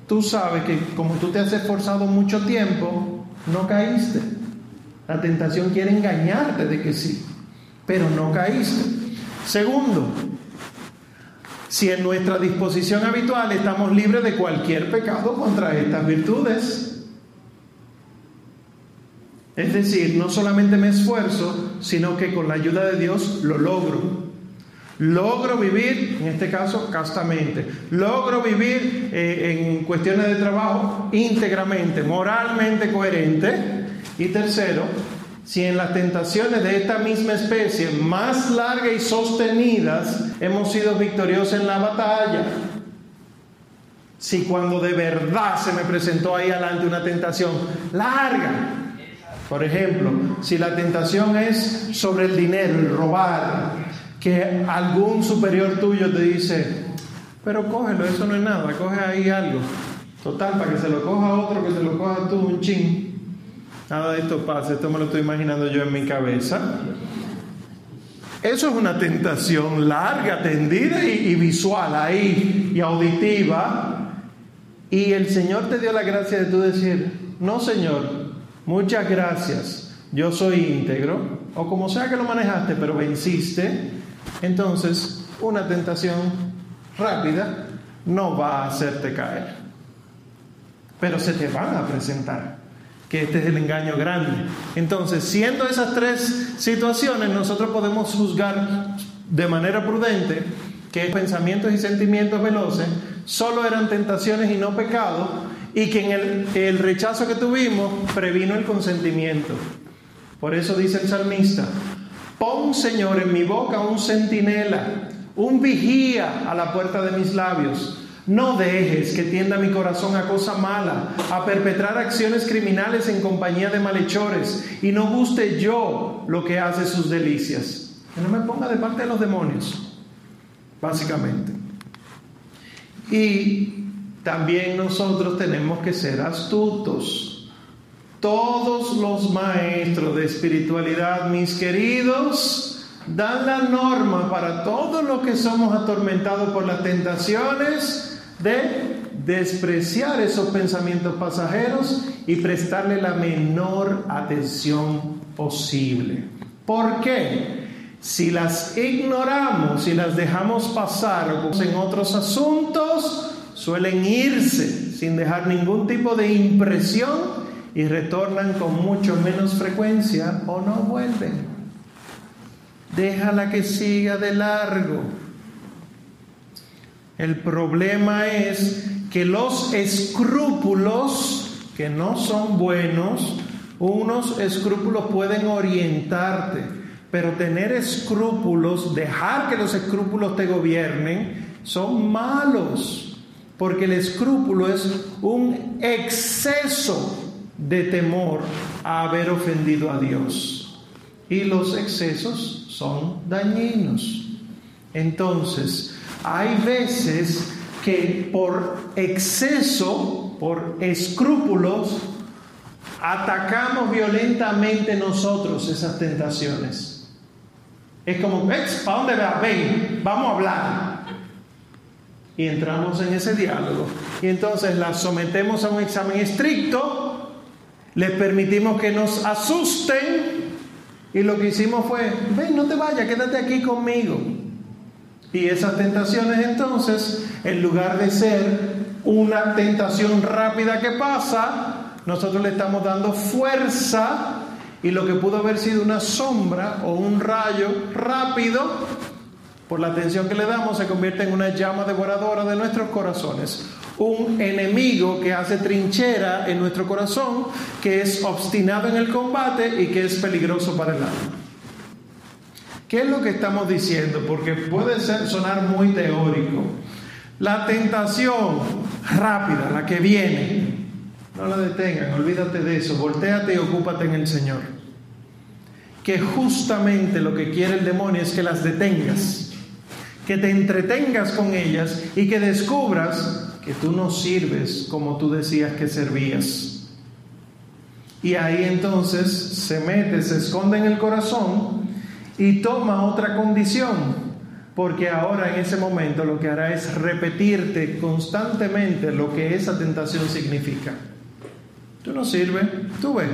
tú sabes que como tú te has esforzado mucho tiempo, no caíste. La tentación quiere engañarte de que sí, pero no caíste. Segundo, si en nuestra disposición habitual estamos libres de cualquier pecado contra estas virtudes, es decir, no solamente me esfuerzo, sino que con la ayuda de Dios lo logro. Logro vivir, en este caso, castamente. Logro vivir eh, en cuestiones de trabajo íntegramente, moralmente coherente. Y tercero, si en las tentaciones de esta misma especie, más largas y sostenidas, hemos sido victoriosos en la batalla. Si cuando de verdad se me presentó ahí adelante una tentación larga, por ejemplo, si la tentación es sobre el dinero, el robar, que algún superior tuyo te dice, pero cógelo, eso no es nada, coge ahí algo. Total, para que se lo coja otro, que se lo coja tú un chin. Nada de esto pasa, esto me lo estoy imaginando yo en mi cabeza. Eso es una tentación larga, tendida y, y, visual ahí, y auditiva. Y el Señor te dio la gracia de tú decir, no Señor, muchas gracias, yo soy íntegro, o como sea que lo manejaste, pero venciste, entonces una tentación rápida no va a hacerte caer. Pero se te van a presentar, que este es el engaño grande. Entonces, siendo esas tres situaciones, nosotros podemos juzgar de manera prudente que pensamientos y sentimientos veloces solo eran tentaciones y no pecados, y que en el, el rechazo que tuvimos previno el consentimiento. Por eso dice el salmista, pon Señor en mi boca un centinela, un vigía a la puerta de mis labios. No dejes que tienda mi corazón a cosa mala, a perpetrar acciones criminales en compañía de malhechores, y no guste yo lo que hace sus delicias. Que no me ponga de parte de los demonios, básicamente. Y también nosotros tenemos que ser astutos. Todos los maestros de espiritualidad, mis queridos, dan la norma para todos los que somos atormentados por las tentaciones de despreciar esos pensamientos pasajeros y prestarle la menor atención posible. ¿Por qué? Si las ignoramos, si las dejamos pasar en otros asuntos, suelen irse sin dejar ningún tipo de impresión y retornan con mucho menos frecuencia o no vuelven. Déjala que siga de largo. El problema es que los escrúpulos, que no son buenos, unos escrúpulos pueden orientarte, pero tener escrúpulos, dejar que los escrúpulos te gobiernen, son malos, porque el escrúpulo es un exceso de temor a haber ofendido a Dios. Y los excesos son dañinos. Entonces, hay veces que por exceso, por escrúpulos, atacamos violentamente nosotros esas tentaciones. Es como, ¿para dónde vas? Ven, vamos a hablar. Y entramos en ese diálogo. Y entonces las sometemos a un examen estricto, les permitimos que nos asusten y lo que hicimos fue, ven, no te vayas, quédate aquí conmigo. Y esas tentaciones entonces, en lugar de ser una tentación rápida que pasa, nosotros le estamos dando fuerza y lo que pudo haber sido una sombra o un rayo rápido, por la atención que le damos, se convierte en una llama devoradora de nuestros corazones. Un enemigo que hace trinchera en nuestro corazón, que es obstinado en el combate y que es peligroso para el alma. ¿Qué es lo que estamos diciendo? Porque puede ser, sonar muy teórico. La tentación rápida, la que viene, no la detengan, olvídate de eso, volteate y ocúpate en el Señor. Que justamente lo que quiere el demonio es que las detengas, que te entretengas con ellas y que descubras que tú no sirves como tú decías que servías. Y ahí entonces se mete, se esconde en el corazón y toma otra condición, porque ahora en ese momento lo que hará es repetirte constantemente lo que esa tentación significa. Tú no sirves, tú ves,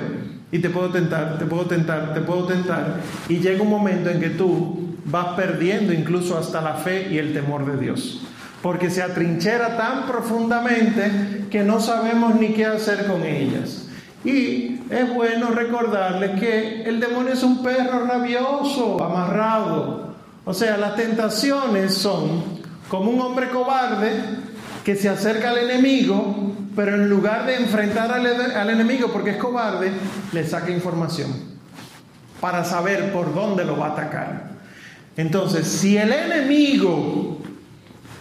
y te puedo tentar, te puedo tentar, te puedo tentar, y llega un momento en que tú vas perdiendo incluso hasta la fe y el temor de Dios, porque se atrinchera tan profundamente que no sabemos ni qué hacer con ellas. Y es bueno recordarles que el demonio es un perro rabioso, amarrado. O sea, las tentaciones son como un hombre cobarde que se acerca al enemigo, pero en lugar de enfrentar al, enemigo porque es cobarde, le saca información para saber por dónde lo va a atacar. Entonces, si el enemigo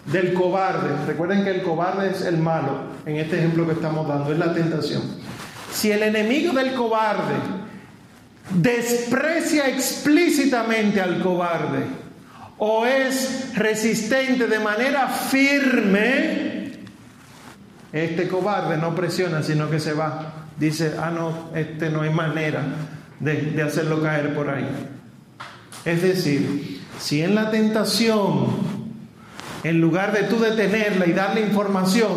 del cobarde, recuerden que el cobarde es el malo, en este ejemplo que estamos dando, es la tentación. Si el enemigo del cobarde desprecia explícitamente al cobarde o es resistente de manera firme, este cobarde no presiona, sino que se va. Dice, ah, no, este no hay manera de, de hacerlo caer por ahí. Es decir, si en la tentación, en lugar de tú detenerla y darle información,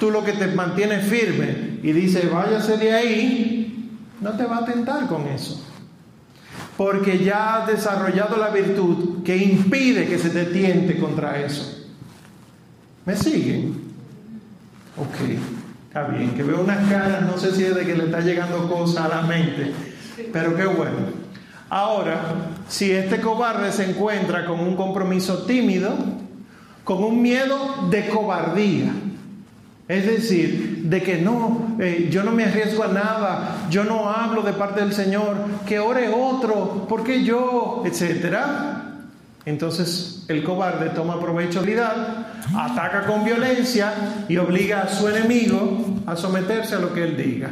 tú lo que te mantiene firme y dice, váyase de ahí, no te va a tentar con eso. Porque ya has desarrollado la virtud que impide que se te tiente contra eso. ¿Me siguen? Ok, está bien, que veo unas caras, no sé si es de que le está llegando cosa a la mente, pero qué bueno. Ahora, si este cobarde se encuentra con un compromiso tímido, con un miedo de cobardía, es decir, de que no, eh, yo no me arriesgo a nada, yo no hablo de parte del Señor, que ore otro, porque yo, etcétera. Entonces el cobarde toma provecho de ataca con violencia y obliga a su enemigo a someterse a lo que él diga.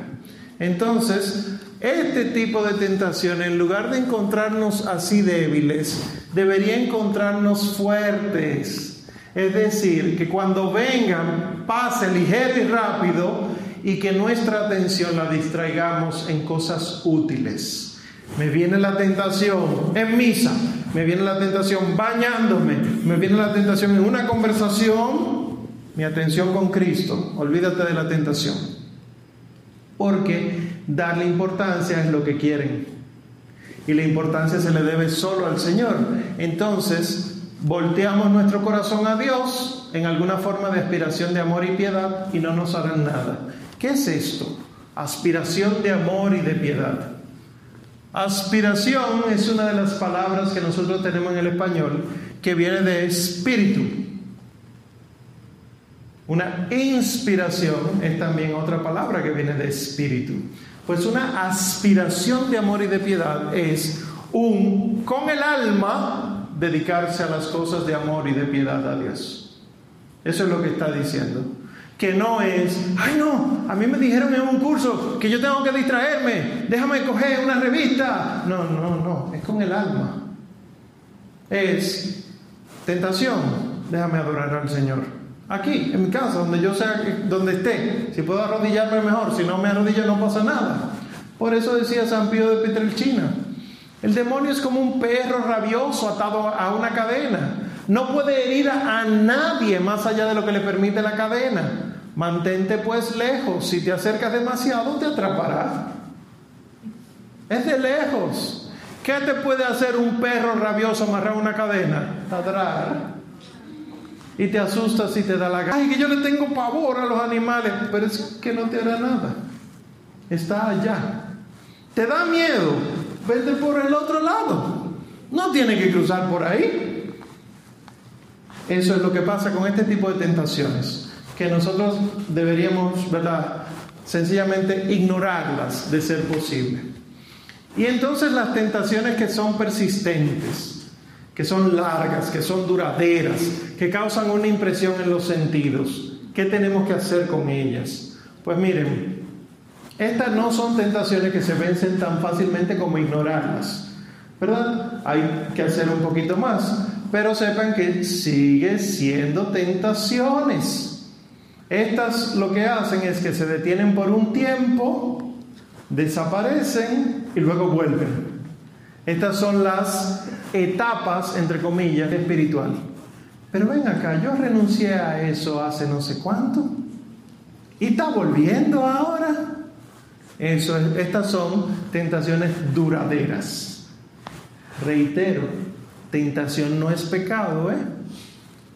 Entonces, este tipo de tentación, en lugar de encontrarnos así débiles, debería encontrarnos fuertes es decir, que cuando vengan pase ligero y rápido y que nuestra atención la distraigamos en cosas útiles. Me viene la tentación en misa, me viene la tentación bañándome, me viene la tentación en una conversación, mi atención con Cristo, olvídate de la tentación. Porque darle importancia es lo que quieren. Y la importancia se le debe solo al Señor. Entonces, volteamos nuestro corazón a Dios en alguna forma de aspiración de amor y piedad y no nos harán nada. ¿Qué es esto? Aspiración de amor y de piedad. Aspiración es una de las palabras que nosotros tenemos en el español que viene de espíritu. Una inspiración es también otra palabra que viene de espíritu. Pues una aspiración de amor y de piedad es un, con el alma, dedicarse a las cosas de amor y de piedad a Dios. Eso es lo que está diciendo. Que no es, ay no, a mí me dijeron en un curso que yo tengo que distraerme, déjame coger una revista. No, no, no, es con el alma. Es tentación, déjame adorar al Señor aquí, en mi casa, donde yo sea, donde esté. Si puedo arrodillarme mejor, si no me arrodillo no pasa nada. Por eso decía San Pío de Petrelchina, el demonio es como un perro rabioso atado a una cadena. No puede herir a nadie más allá de lo que le permite la cadena. Mantente pues lejos. Si te acercas demasiado, te atrapará. Es de lejos. ¿Qué te puede hacer un perro rabioso amarrado a una cadena? Ladrar y te asustas y te da la gana. Ay, que yo le tengo pavor a los animales, pero es que no te hará nada. Está allá. ¿Te da miedo? Vete por el otro lado. No tiene que cruzar por ahí. Eso es lo que pasa con este tipo de tentaciones, que nosotros deberíamos, ¿verdad? Sencillamente ignorarlas de ser posible. Y entonces las tentaciones que son persistentes, que son largas, que son duraderas, que causan una impresión en los sentidos. ¿Qué tenemos que hacer con ellas? Pues miren, estas no son tentaciones que se vencen tan fácilmente como ignorarlas, ¿verdad? Hay que hacer un poquito más, pero sepan que sigue siendo tentaciones. Estas lo que hacen es que se detienen por un tiempo, desaparecen y luego vuelven. Estas son las etapas, entre comillas, espiritual. Pero ven acá, yo renuncié a eso hace no sé cuánto. Y está volviendo ahora. Estas son tentaciones duraderas. Reitero, tentación no es pecado, ¿eh?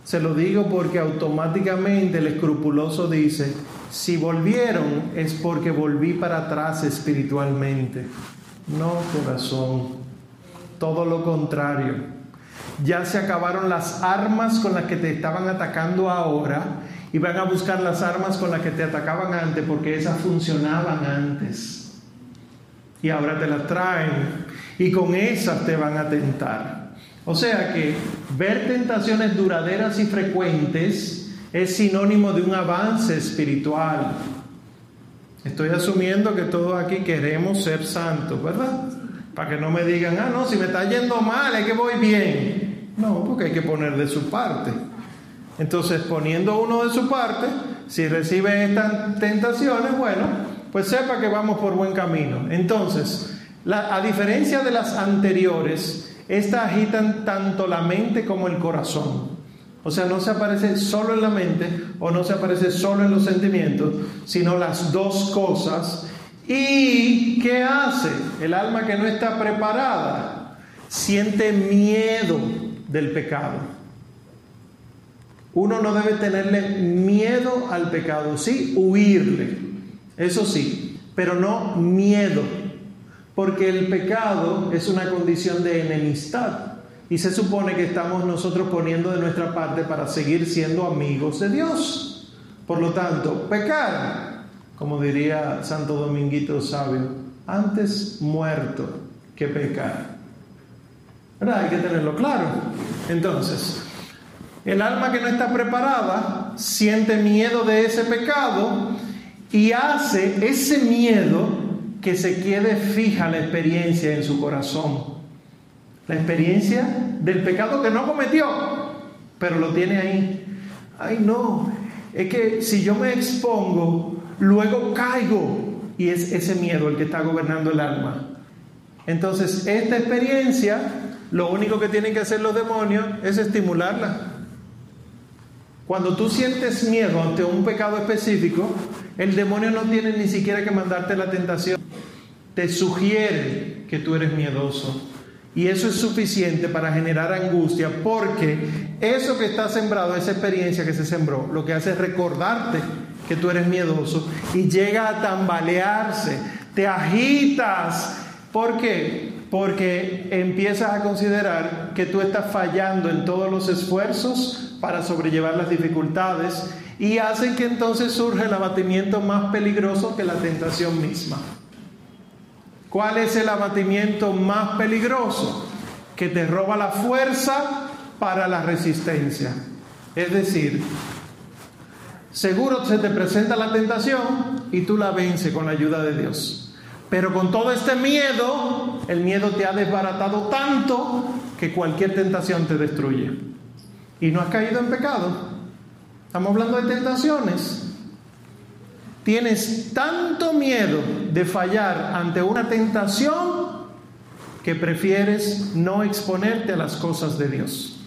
Se lo digo porque automáticamente el escrupuloso dice, si volvieron es porque volví para atrás espiritualmente. No, corazón todo lo contrario. Ya se acabaron las armas con las que te estaban atacando ahora y van a buscar las armas con las que te atacaban antes porque esas funcionaban antes. Y ahora te las traen y con esas te van a tentar. O sea que ver tentaciones duraderas y frecuentes es sinónimo de un avance espiritual. Estoy asumiendo que todos aquí queremos ser santos, ¿verdad? Para que no me digan, ah, no, si me está yendo mal, es que voy bien. No, porque hay que poner de su parte. Entonces, poniendo uno de su parte, si recibe estas tentaciones, bueno, pues sepa que vamos por buen camino. Entonces, a diferencia de las anteriores, estas agitan tanto la mente como el corazón. O sea, no se aparece solo en la mente o no se aparece solo en los sentimientos, sino las dos cosas ¿Y qué hace? El alma que no está preparada siente miedo del pecado. Uno no debe tenerle miedo al pecado, sí, huirle, eso sí, pero no miedo, porque el pecado es una condición de enemistad y se supone que estamos nosotros poniendo de nuestra parte para seguir siendo amigos de Dios. Por lo tanto, pecar como diría Santo Dominguito Sabio, antes muerto que pecar. ¿Verdad? Hay que tenerlo claro. Entonces, el alma que no está preparada siente miedo de ese pecado y hace ese miedo que se quede fija la experiencia en su corazón. La experiencia del pecado que no cometió, pero lo tiene ahí. Ay, no, es que si yo me expongo luego caigo. Y es ese miedo el que está gobernando el alma. Entonces, esta experiencia, lo único que tienen que hacer los demonios es estimularla. Cuando tú sientes miedo ante un pecado específico, el demonio no tiene ni siquiera que mandarte la tentación. Te sugiere que tú eres miedoso. Y eso es suficiente para generar angustia porque eso que está sembrado, esa experiencia que se sembró, lo que hace es recordarte que tú eres miedoso y llega a tambalearse, te agitas. ¿Por qué? Porque empiezas a considerar que tú estás fallando en todos los esfuerzos para sobrellevar las dificultades y hacen que entonces surge el abatimiento más peligroso que la tentación misma. ¿Cuál es el abatimiento más peligroso? Que te roba la fuerza para la resistencia. Es decir, seguro se te presenta la tentación y tú la vences con la ayuda de Dios. Pero con todo este miedo, el miedo te ha desbaratado tanto que cualquier tentación te destruye. Y no has caído en pecado. Estamos hablando de tentaciones. Tienes tanto miedo de fallar ante una tentación que prefieres no exponerte a las cosas de Dios.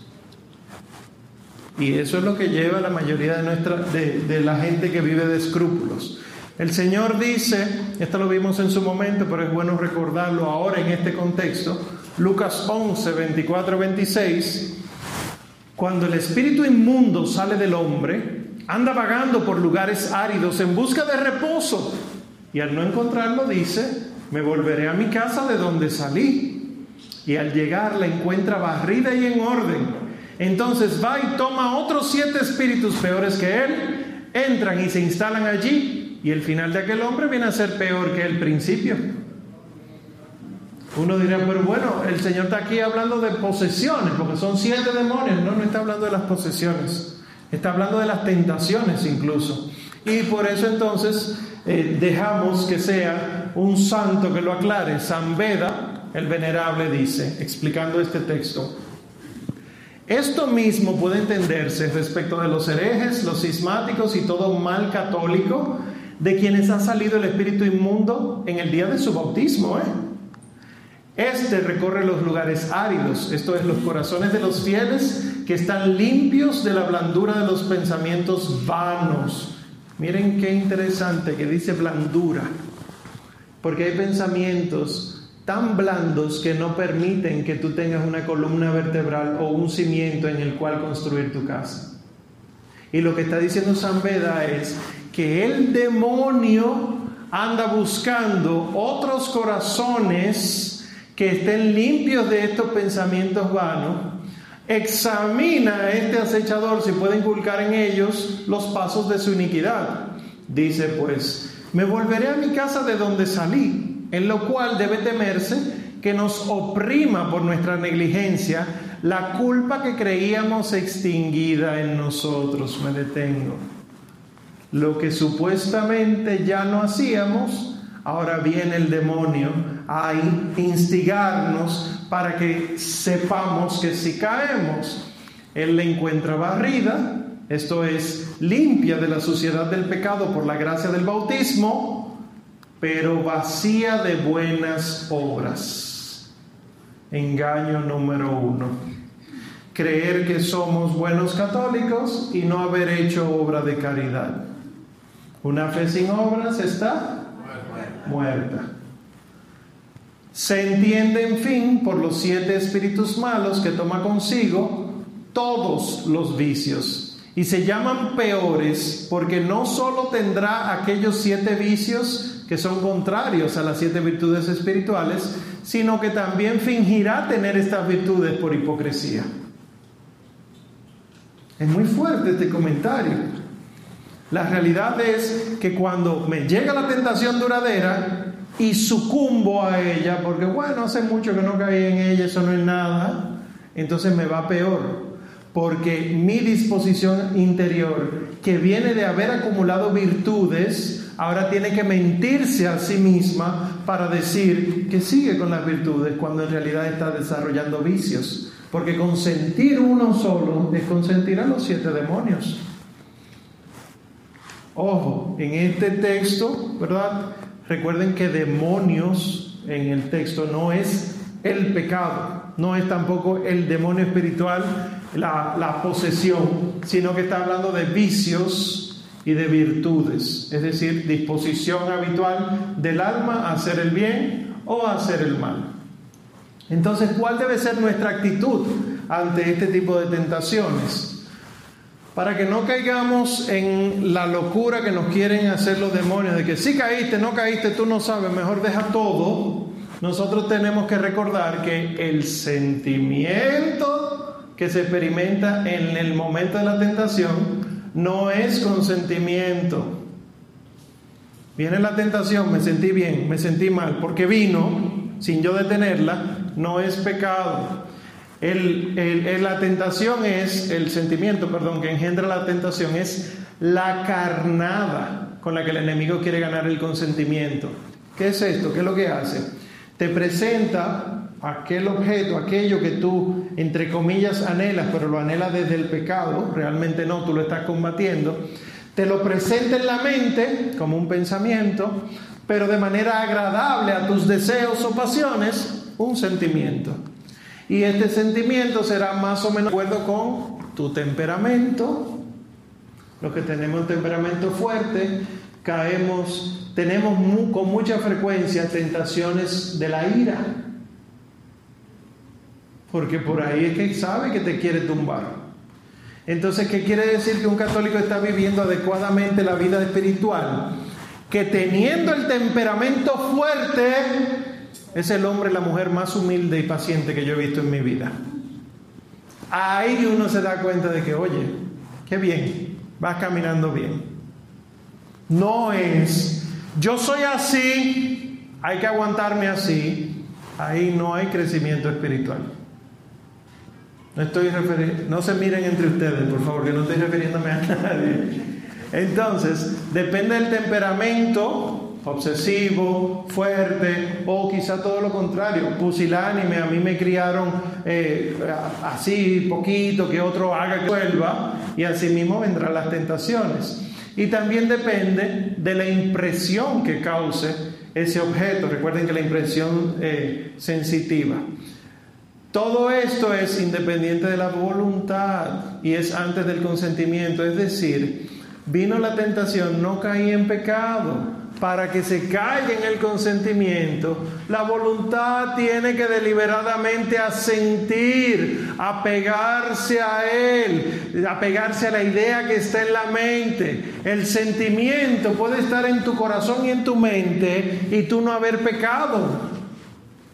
Y eso es lo que lleva a la mayoría de, nuestra, de, la gente que vive de escrúpulos. El Señor dice, esto lo vimos en su momento, pero es bueno recordarlo ahora en este contexto, Lucas 11, 24, 26, cuando el espíritu inmundo sale del hombre, anda vagando por lugares áridos en busca de reposo y al no encontrarlo dice, me volveré a mi casa de donde salí. Y al llegar la encuentra barrida y en orden. Entonces va y toma otros siete espíritus peores que él, entran y se instalan allí y el final de aquel hombre viene a ser peor que el principio. Uno dirá, pero bueno, el Señor está aquí hablando de posesiones, porque son siete demonios, no, no está hablando de las posesiones. Está hablando de las tentaciones incluso. Y por eso entonces eh, dejamos que sea un santo que lo aclare. San Beda, el venerable, dice, explicando este texto. Esto mismo puede entenderse respecto de los herejes, los cismáticos y todo mal católico de quienes ha salido el espíritu inmundo en el día de su bautismo. ¿eh? Este recorre los lugares áridos, esto es los corazones de los fieles que están limpios de la blandura de los pensamientos vanos. Miren qué interesante que dice blandura, porque hay pensamientos tan blandos que no permiten que tú tengas una columna vertebral o un cimiento en el cual construir tu casa. Y lo que está diciendo San Beda es que el demonio anda buscando otros corazones que estén limpios de estos pensamientos vanos, examina a este acechador si puede inculcar en ellos los pasos de su iniquidad. Dice pues, me volveré a mi casa de donde salí, en lo cual debe temerse que nos oprima por nuestra negligencia la culpa que creíamos extinguida en nosotros. Me detengo. Lo que supuestamente ya no hacíamos, ahora viene el demonio a instigarnos para que sepamos que si caemos, Él la encuentra barrida, esto es, limpia de la suciedad del pecado por la gracia del bautismo, pero vacía de buenas obras. Engaño número uno. Creer que somos buenos católicos y no haber hecho obra de caridad. Una fe sin obras está muerta. Se entiende, en fin, por los siete espíritus malos que toma consigo todos los vicios. Y se llaman peores porque no solo tendrá aquellos siete vicios que son contrarios a las siete virtudes espirituales, sino que también fingirá tener estas virtudes por hipocresía. Es muy fuerte este comentario. La realidad es que cuando me llega la tentación duradera, y sucumbo a ella, porque bueno, hace mucho que no caí en ella, eso no es nada, entonces me va peor, porque mi disposición interior, que viene de haber acumulado virtudes, ahora tiene que mentirse a sí misma para decir que sigue con las virtudes, cuando en realidad está desarrollando vicios, porque consentir uno solo es consentir a los siete demonios. Ojo, en este texto, ¿verdad? Recuerden que demonios en el texto no es el pecado, no es tampoco el demonio espiritual la, la posesión, sino que está hablando de vicios y de virtudes, es decir, disposición habitual del alma a hacer el bien o a hacer el mal. Entonces, ¿cuál debe ser nuestra actitud ante este tipo de tentaciones? Para que no caigamos en la locura que nos quieren hacer los demonios, de que si caíste, no caíste, tú no sabes, mejor deja todo. Nosotros tenemos que recordar que el sentimiento que se experimenta en el momento de la tentación no es consentimiento. Viene la tentación, me sentí bien, me sentí mal, porque vino sin yo detenerla, no es pecado. La tentación es, el sentimiento, perdón, que engendra la tentación es la carnada con la que el enemigo quiere ganar el consentimiento. ¿Qué es esto? ¿Qué es lo que hace? Te presenta aquel objeto, aquello que tú, entre comillas, anhelas, pero lo anhelas desde el pecado, realmente no, tú lo estás combatiendo. Te lo presenta en la mente como un pensamiento, pero de manera agradable a tus deseos o pasiones, un sentimiento. Y este sentimiento será más o menos de acuerdo con tu temperamento. Los que tenemos un temperamento fuerte, caemos, tenemos con mucha frecuencia tentaciones de la ira. Porque por ahí es que sabe que te quiere tumbar. Entonces, ¿qué quiere decir que un católico está viviendo adecuadamente la vida espiritual? Que teniendo el temperamento fuerte, es el hombre la mujer más humilde y paciente que yo he visto en mi vida. Ahí uno se da cuenta de que, oye, qué bien, vas caminando bien. No es, yo soy así, hay que aguantarme así. Ahí no hay crecimiento espiritual. No estoy no se miren entre ustedes, por favor, que no estoy refiriéndome a (laughs) nadie. Entonces, depende del temperamento obsesivo, fuerte, o quizá todo lo contrario, pusilánime, a mí me criaron eh, así poquito, que otro haga que vuelva, y así mismo vendrán las tentaciones. Y también depende de la impresión que cause ese objeto. Recuerden que la impresión eh, sensitiva. Todo esto es independiente de la voluntad y es antes del consentimiento. Es decir, vino la tentación, no caí en pecado para que se calle en el consentimiento, la voluntad tiene que deliberadamente asentir, apegarse a él, apegarse a la idea que está en la mente. El sentimiento puede estar en tu corazón y en tu mente y tú no haber pecado.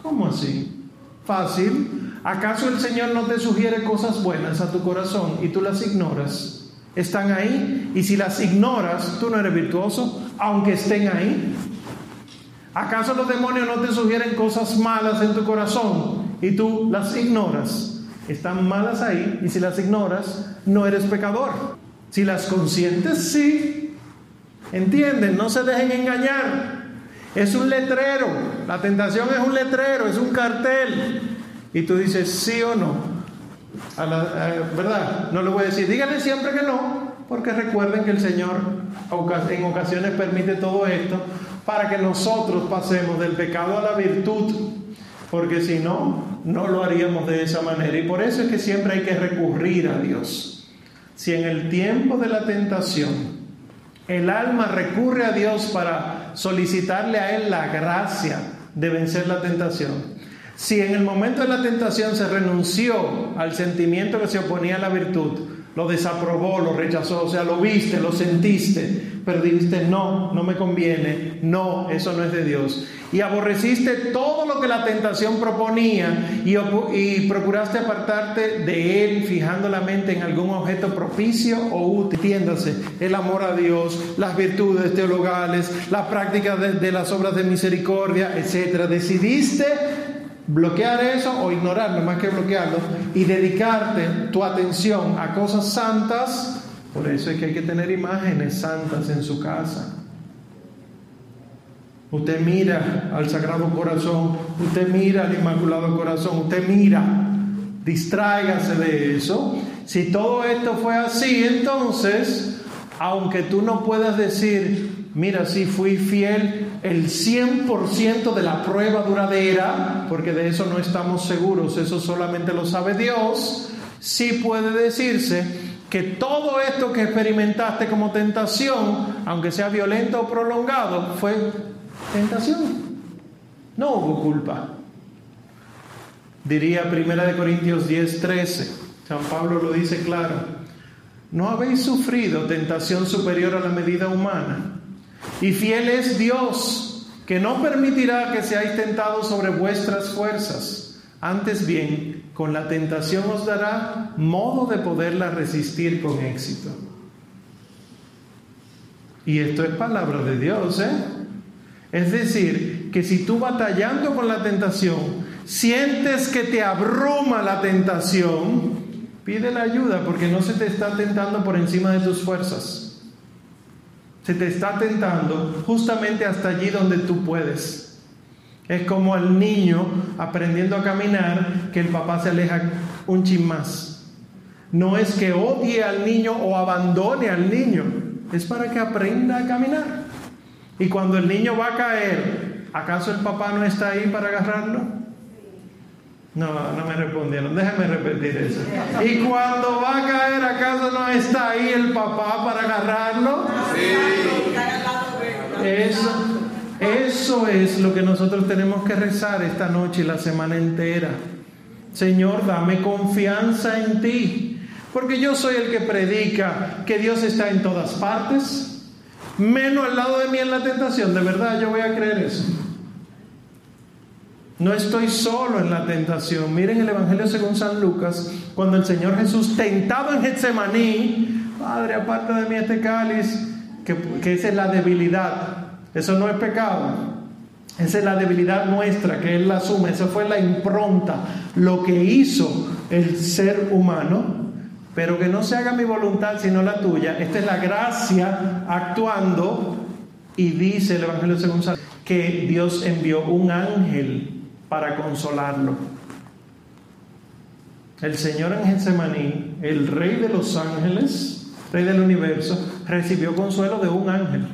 ¿Cómo así? Fácil. ¿Acaso el Señor no te sugiere cosas buenas a tu corazón y tú las ignoras? Están ahí y si las ignoras, tú no eres virtuoso aunque estén ahí? ¿Acaso los demonios no te sugieren cosas malas en tu corazón y tú las ignoras? Están malas ahí y si las ignoras, no eres pecador. Si las consientes, sí. ¿Entienden? No se dejen engañar. Es un letrero. La tentación es un letrero, es un cartel. Y tú dices sí o no. ¿Verdad? No le voy a decir, díganle siempre que no, porque recuerden que el Señor en ocasiones permite todo esto para que nosotros pasemos del pecado a la virtud, porque si no, no lo haríamos de esa manera. Y por eso es que siempre hay que recurrir a Dios. Si en el tiempo de la tentación el alma recurre a Dios para solicitarle a Él la gracia de vencer la tentación, si en el momento de la tentación se renunció al sentimiento que se oponía a la virtud, lo desaprobó, lo rechazó, o sea, lo viste, lo sentiste, pero dijiste, no, no me conviene, no, eso no es de Dios. Y aborreciste todo lo que la tentación proponía y, y procuraste apartarte de Él, fijando la mente en algún objeto propicio o útil. Entiéndase, el amor a Dios, las virtudes teologales, la práctica de, de las obras de misericordia, etc. Decidiste bloquear eso o ignorarlo más que bloquearlo y dedicarte tu atención a cosas santas, por eso es que hay que tener imágenes santas en su casa. Usted mira al Sagrado Corazón, usted mira al Inmaculado Corazón, usted mira, distráigase de eso. Si todo esto fue así, entonces, aunque tú no puedas decir, mira, si fui fiel el 100% de la prueba duradera, porque de eso no estamos seguros, eso solamente lo sabe Dios. sí puede decirse que todo esto que experimentaste como tentación, aunque sea violento o prolongado, fue tentación. No hubo culpa. Diría 1 Corintios 10, 13. San Pablo lo dice claro. No habéis sufrido tentación superior a la medida humana. Y fiel es Dios, que no permitirá que seáis tentados sobre vuestras fuerzas. Antes bien, con la tentación os dará modo de poderla resistir con éxito. Y esto es palabra de Dios, ¿eh? Es decir, que si tú batallando con la tentación, sientes que te abruma la tentación, pide la ayuda porque no se te está tentando por encima de tus fuerzas. Se te está tentando justamente hasta allí donde tú puedes. Es como el niño aprendiendo a caminar que el papá se aleja un chin más. No es que odie al niño o abandone al niño, es para que aprenda a caminar. Y cuando el niño va a caer, ¿acaso el papá no está ahí para agarrarlo? No, no me respondieron. Déjame repetir eso. Y cuando va a caer, ¿acaso no está ahí el papá para agarrarlo? Eso, eso es lo que nosotros tenemos que rezar esta noche y la semana entera. Señor, dame confianza en ti. Porque yo soy el que predica que Dios está en todas partes. Menos al lado de mí en la tentación. De verdad, yo voy a creer eso. No estoy solo en la tentación. Miren el Evangelio según San Lucas, cuando el Señor Jesús, tentado en Getsemaní, Padre, aparte de mí este cáliz, que, que esa es la debilidad, eso no es pecado. Esa es la debilidad nuestra que Él la asume. Esa fue la impronta, lo que hizo el ser humano. Pero que no se haga mi voluntad sino la tuya. Esta es la gracia actuando. Y dice el Evangelio según San que Dios envió un ángel para consolarlo. El Señor en Getsemaní, el Rey de los ángeles, Rey del universo, recibió consuelo de un ángel.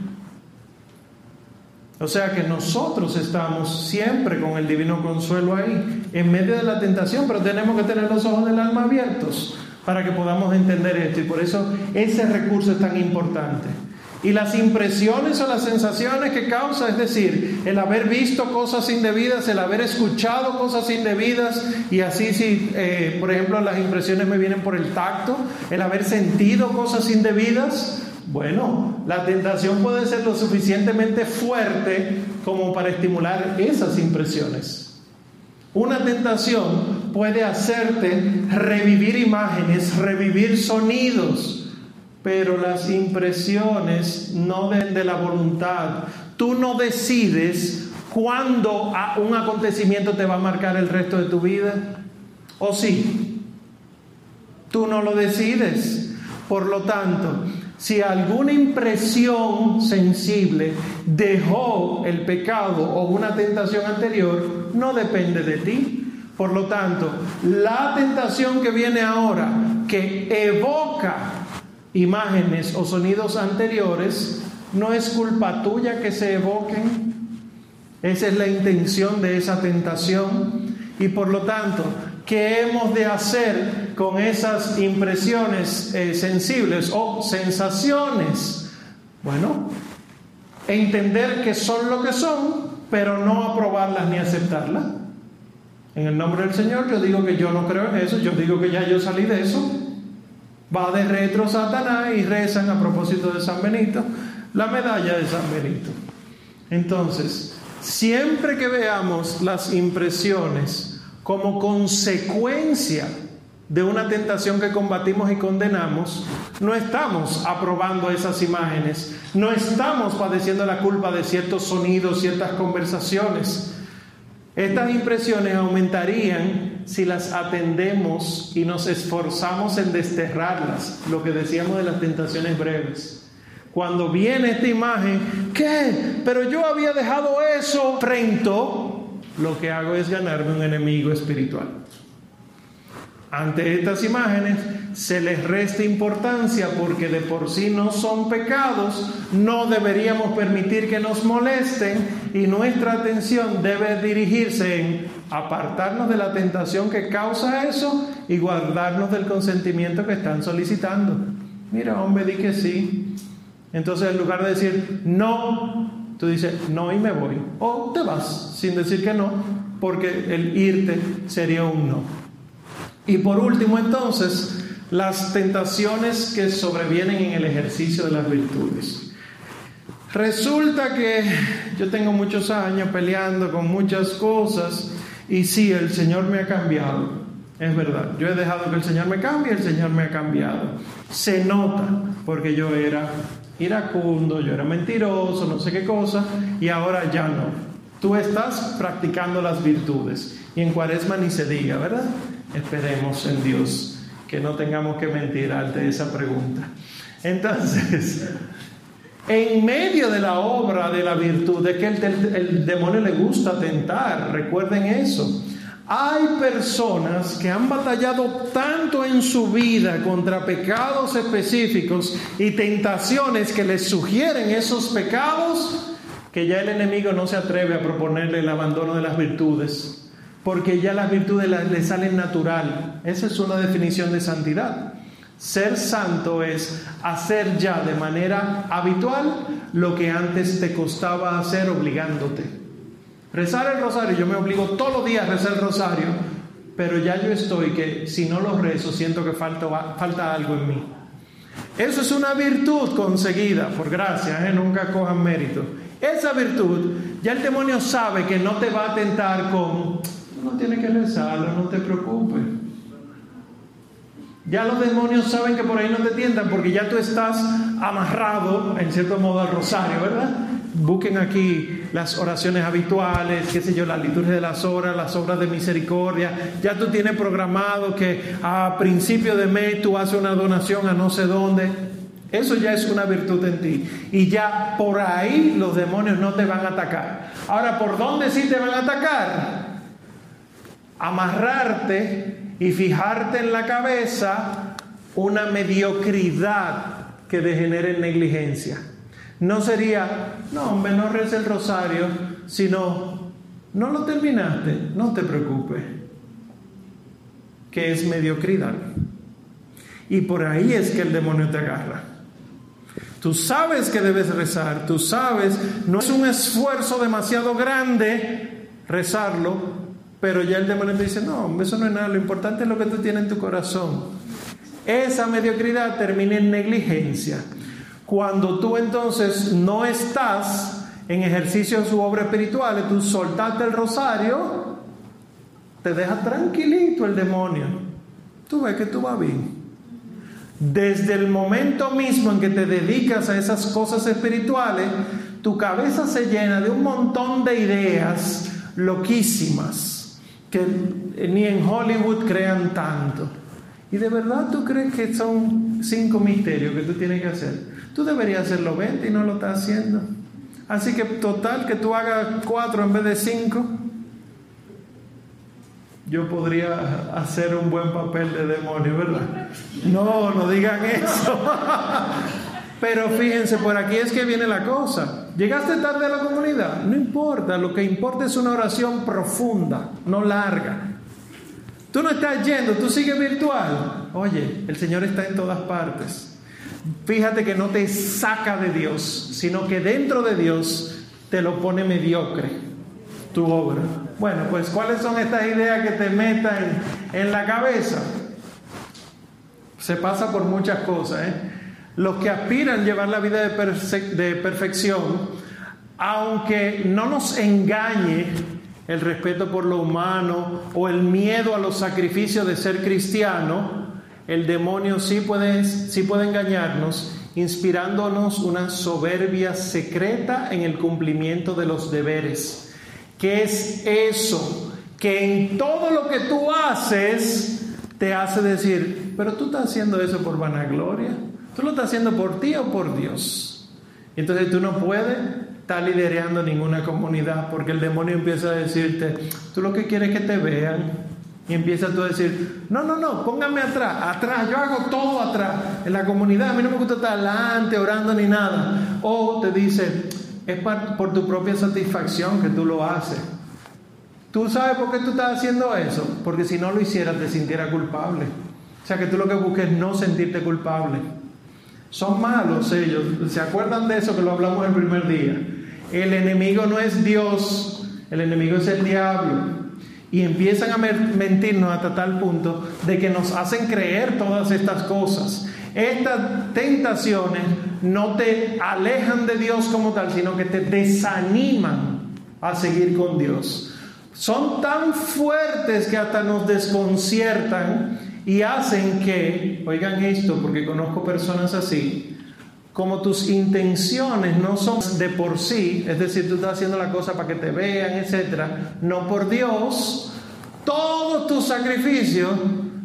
O sea que nosotros estamos siempre con el divino consuelo ahí, en medio de la tentación, pero tenemos que tener los ojos del alma abiertos para que podamos entender esto. Y por eso ese recurso es tan importante. Y las impresiones o las sensaciones que causa, es decir, el haber visto cosas indebidas, el haber escuchado cosas indebidas, y así si, eh, por ejemplo, las impresiones me vienen por el tacto, el haber sentido cosas indebidas, bueno, la tentación puede ser lo suficientemente fuerte como para estimular esas impresiones. Una tentación puede hacerte revivir imágenes, revivir sonidos, pero las impresiones no ven de la voluntad. Tú no decides cuándo un acontecimiento te va a marcar el resto de tu vida. ¿O sí? Tú no lo decides. Por lo tanto, si alguna impresión sensible dejó el pecado o una tentación anterior, no depende de ti. Por lo tanto, la tentación que viene ahora, que evoca imágenes o sonidos anteriores, no es culpa tuya que se evoquen. Esa es la intención de esa tentación. Y por lo tanto, ¿qué hemos de hacer con esas impresiones eh, sensibles o sensaciones? Bueno, entender que son lo que son, pero no aprobarlas ni aceptarlas. En el nombre del Señor yo digo que yo no creo en eso, yo digo que ya yo salí de eso, va de retro Satanás y rezan a propósito de San Benito la medalla de San Benito. Entonces, siempre que veamos las impresiones como consecuencia de una tentación que combatimos y condenamos, no estamos aprobando esas imágenes, no estamos padeciendo la culpa de ciertos sonidos, ciertas conversaciones. Estas impresiones aumentarían si las atendemos y nos esforzamos en desterrarlas, lo que decíamos de las tentaciones breves. Cuando viene esta imagen, ¿qué? Pero yo había dejado eso frente, lo que hago es ganarme un enemigo espiritual. Ante estas imágenes se les resta importancia porque de por sí no son pecados, no deberíamos permitir que nos molesten y nuestra atención debe dirigirse en apartarnos de la tentación que causa eso y guardarnos del consentimiento que están solicitando. Mira, hombre, di que sí. Entonces, en lugar de decir no, tú dices no y me voy. O te vas sin decir que no, porque el irte sería un no. Y por último, entonces, las tentaciones que sobrevienen en el ejercicio de las virtudes. Resulta que yo tengo muchos años peleando con muchas cosas y sí, el Señor me ha cambiado. Es verdad, yo he dejado que el Señor me cambie, el Señor me ha cambiado. Se nota porque yo era iracundo, yo era mentiroso, no sé qué cosa, y ahora ya no. Tú estás practicando las virtudes y en cuaresma ni se diga, ¿verdad? Esperemos en Dios que no tengamos que mentir ante esa pregunta. Entonces, en medio de la obra de la virtud, de que el, demonio le gusta tentar, recuerden eso. Hay personas que han batallado tanto en su vida contra pecados específicos y tentaciones que les sugieren esos pecados que ya el enemigo no se atreve a proponerle el abandono de las virtudes, porque ya las virtudes le salen natural. Esa es una definición de santidad. Ser santo es hacer ya de manera habitual lo que antes te costaba hacer obligándote. Rezar el rosario, yo me obligo todos los días a rezar el rosario, pero ya yo estoy que si no lo rezo siento que falta, falta algo en mí. Eso es una virtud conseguida por gracia, ¿eh? nunca cojan mérito. Esa virtud, ya el demonio sabe que no te va a tentar con, no tienes que rezarlo, no te preocupes. Ya los demonios saben que por ahí no te tientan porque ya tú estás amarrado, en cierto modo, al rosario, ¿verdad? Busquen aquí las oraciones habituales, qué sé yo, la liturgia de las horas, las obras de misericordia. Ya tú tienes programado que a principio de mes tú haces una donación a no sé dónde. Eso ya es una virtud en ti. Y ya por ahí los demonios no te van a atacar. Ahora, ¿por dónde sí te van a atacar? Amarrarte y fijarte en la cabeza una mediocridad que degenere en negligencia. No sería, no, hombre, no reza el rosario, sino, no lo terminaste, no te preocupes, que es mediocridad. Y por ahí es que el demonio te agarra. Tú sabes que debes rezar, tú sabes, no es un esfuerzo demasiado grande rezarlo, pero ya el demonio te dice, no, eso no es nada, lo importante es lo que tú tienes en tu corazón. Esa mediocridad termina en negligencia. Cuando tú entonces no estás en ejercicio de su obra espiritual, tú soltaste el rosario, te deja tranquilito el demonio. Tú ves que tú vas bien. Desde el momento mismo en que te dedicas a esas cosas espirituales, tu cabeza se llena de un montón de ideas loquísimas que ni en Hollywood crean tanto. ¿Y de verdad tú crees que son cinco misterios que tú tienes que hacer? Tú deberías hacerlo 20 y no lo estás haciendo. Así que total que tú hagas cuatro en vez de cinco. Yo podría hacer un buen papel de demonio, ¿verdad? No, no digan eso. (laughs) Pero fíjense, por aquí es que viene la cosa. ¿Llegaste tarde a la comunidad? No importa, lo que importa es una oración profunda, no larga. Tú no estás yendo, tú sigues virtual. Oye, el Señor está en todas partes. Fíjate que no te saca de Dios, sino que dentro de Dios te lo pone mediocre tu obra. Bueno, pues ¿cuáles son estas ideas que te metan en la cabeza? Se pasa por muchas cosas, ¿eh? Los que aspiran a llevar la vida de, perfección, aunque no nos engañe el respeto por lo humano o el miedo a los sacrificios de ser cristiano, el demonio sí puede, sí puede engañarnos, inspirándonos una soberbia secreta en el cumplimiento de los deberes. ¿Qué es eso? Que en todo lo que tú haces te hace decir, pero tú estás haciendo eso por vanagloria. Tú lo estás haciendo por ti o por Dios. Entonces tú no puedes estar liderando ninguna comunidad porque el demonio empieza a decirte, tú lo que quieres es que te vean. Y empiezas tú a decir, no, no, no, póngame atrás, atrás, yo hago todo atrás. En la comunidad a mí no me gusta estar adelante orando ni nada. O te dice, es por tu propia satisfacción que tú lo haces. ¿Tú sabes por qué tú estás haciendo eso? Porque si no lo hicieras te sintiera culpable. O sea que tú lo que busques es no sentirte culpable. Son malos ellos. ¿Se acuerdan de eso que lo hablamos el primer día? El enemigo no es Dios, el enemigo es el diablo. Y empiezan a mentirnos hasta tal punto de que nos hacen creer todas estas cosas. Estas tentaciones no te alejan de Dios como tal, sino que te desaniman a seguir con Dios. Son tan fuertes que hasta nos desconciertan y hacen que, oigan esto, porque conozco personas así, como tus intenciones no son de por sí, es decir, tú estás haciendo la cosa para que te vean, etcétera, no por Dios, todos tus sacrificios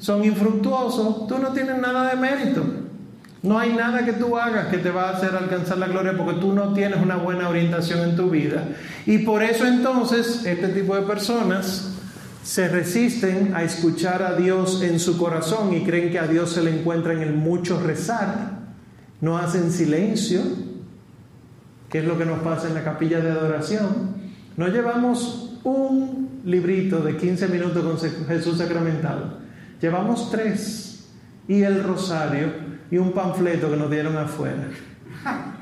son infructuosos, tú no tienes nada de mérito. No hay nada que tú hagas que te va a hacer alcanzar la gloria porque tú no tienes una buena orientación en tu vida. Y por eso entonces este tipo de personas se resisten a escuchar a Dios en su corazón y creen que a Dios se le encuentra en el mucho rezar no hacen silencio, que es lo que nos pasa en la capilla de adoración. No llevamos un librito de 15 minutos con Jesús sacramentado, llevamos tres y el rosario y un panfleto que nos dieron afuera.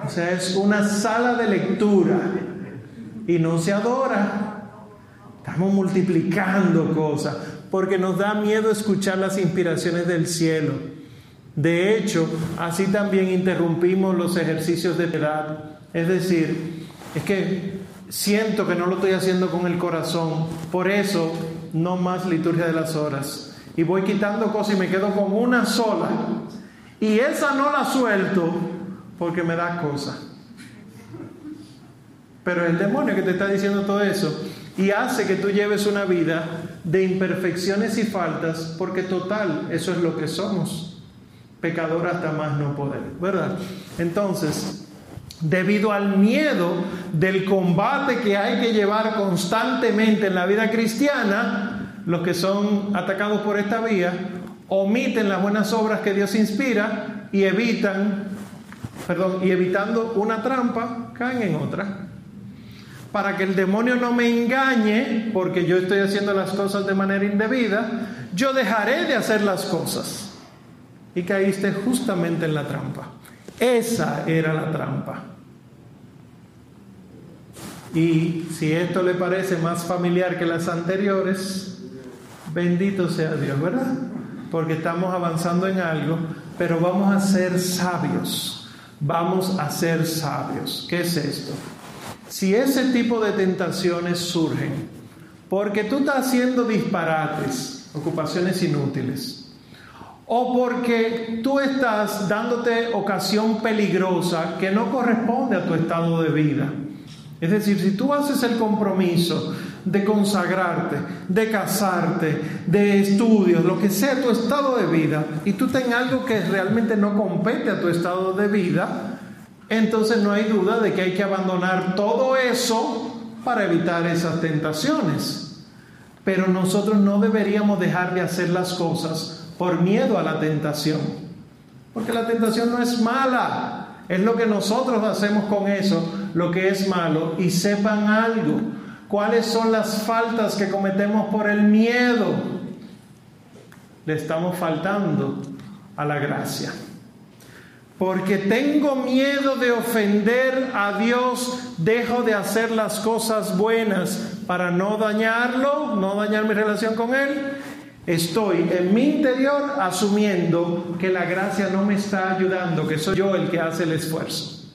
O sea, es una sala de lectura y no se adora. Estamos multiplicando cosas porque nos da miedo escuchar las inspiraciones del cielo. De hecho, así también interrumpimos los ejercicios de piedad. Es decir, es que siento que no lo estoy haciendo con el corazón, por eso no más liturgia de las horas. Y voy quitando cosas y me quedo con una sola. Y esa no la suelto porque me da cosa. Pero el demonio que te está diciendo todo eso y hace que tú lleves una vida de imperfecciones y faltas porque total, eso es lo que somos pecador hasta más no poder, ¿verdad? Entonces, debido al miedo del combate que hay que llevar constantemente en la vida cristiana, los que son atacados por esta vía omiten las buenas obras que Dios inspira y evitan, perdón, y evitando una trampa, caen en otra. Para que el demonio no me engañe, porque yo estoy haciendo las cosas de manera indebida, yo dejaré de hacer las cosas y caíste justamente en la trampa. Esa era la trampa. Y si esto le parece más familiar que las anteriores, bendito sea Dios, ¿verdad? Porque estamos avanzando en algo, pero vamos a ser sabios. Vamos a ser sabios. ¿Qué es esto? Si ese tipo de tentaciones surgen, porque tú estás haciendo disparates, ocupaciones inútiles, o porque tú estás dándote ocasión peligrosa que no corresponde a tu estado de vida. Es decir, si tú haces el compromiso de consagrarte, de casarte, de estudios, lo que sea tu estado de vida, y tú tengas algo que realmente no compete a tu estado de vida, entonces no hay duda de que hay que abandonar todo eso para evitar esas tentaciones. Pero nosotros no deberíamos dejar de hacer las cosas por miedo a la tentación. Porque la tentación no es mala, es lo que nosotros hacemos con eso, lo que es malo. Y sepan algo, cuáles son las faltas que cometemos por el miedo. Le estamos faltando a la gracia. Porque tengo miedo de ofender a Dios, dejo de hacer las cosas buenas para no dañarlo, no dañar mi relación con Él Estoy en mi interior asumiendo que la gracia no me está ayudando, que soy yo el que hace el esfuerzo.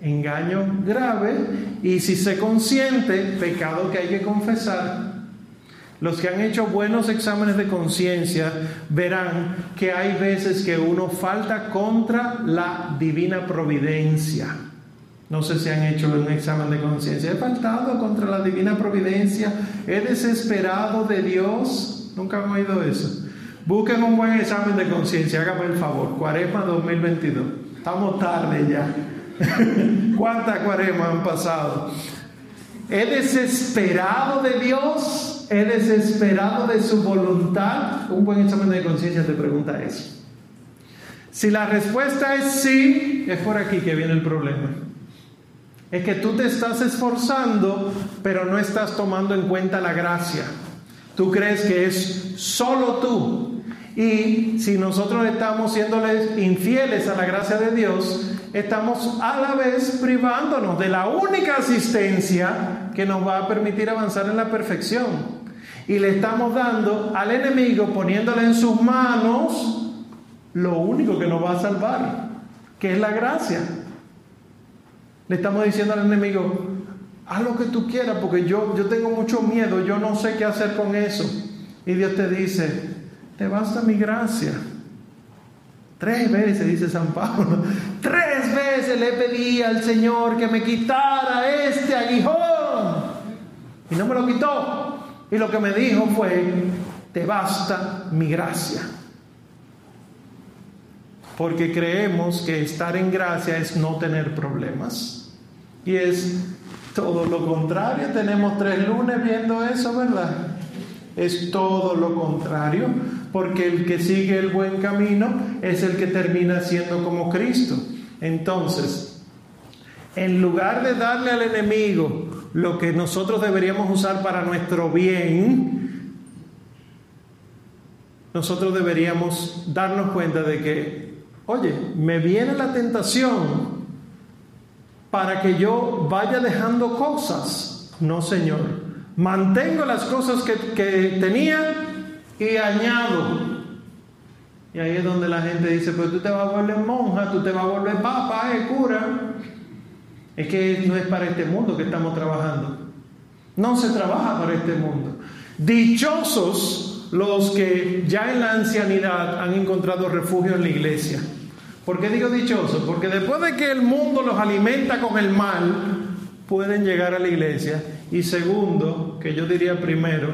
Engaño grave y si se consiente, pecado que hay que confesar. Los que han hecho buenos exámenes de conciencia verán que hay veces que uno falta contra la divina providencia. No sé si han hecho un examen de conciencia. He faltado contra la divina providencia. He desesperado de Dios. Nunca han oído eso. Busquen un buen examen de conciencia. Hágame el favor. Cuaresma 2022. Estamos tarde ya. (laughs) ¿Cuántas cuaresmas han pasado? He desesperado de Dios. He desesperado de su voluntad. Un buen examen de conciencia te pregunta eso. Si la respuesta es sí, es por aquí que viene el problema. Es que tú te estás esforzando, pero no estás tomando en cuenta la gracia. Tú crees que es solo tú. Y si nosotros estamos siéndoles infieles a la gracia de Dios, estamos a la vez privándonos de la única asistencia que nos va a permitir avanzar en la perfección. Y le estamos dando al enemigo, poniéndole en sus manos, lo único que nos va a salvar, que es la gracia. Le estamos diciendo al enemigo, haz lo que tú quieras porque yo, yo tengo mucho miedo, yo no sé qué hacer con eso. Y Dios te dice, te basta mi gracia. Tres veces, dice San Pablo, (laughs) tres veces le pedí al Señor que me quitara este aguijón. Y no me lo quitó. Y lo que me dijo fue, te basta mi gracia porque creemos que estar en gracia es no tener problemas. Y es todo lo contrario. Tenemos tres lunes viendo eso, ¿verdad? Es todo lo contrario, porque el que sigue el buen camino es el que termina siendo como Cristo. Entonces, en lugar de darle al enemigo lo que nosotros deberíamos usar para nuestro bien, nosotros deberíamos darnos cuenta de que Oye, me viene la tentación para que yo vaya dejando cosas. No, Señor. Mantengo las cosas que, tenía y añado. Y ahí es donde la gente dice, pues tú te vas a volver monja, tú te vas a volver papa, eh, cura. Es que no es para este mundo que estamos trabajando. No se trabaja para este mundo. Dichosos los que ya en la ancianidad han encontrado refugio en la iglesia. ¿Por qué digo dichoso? Porque después de que el mundo los alimenta con el mal, pueden llegar a la iglesia. Y segundo, que yo diría primero,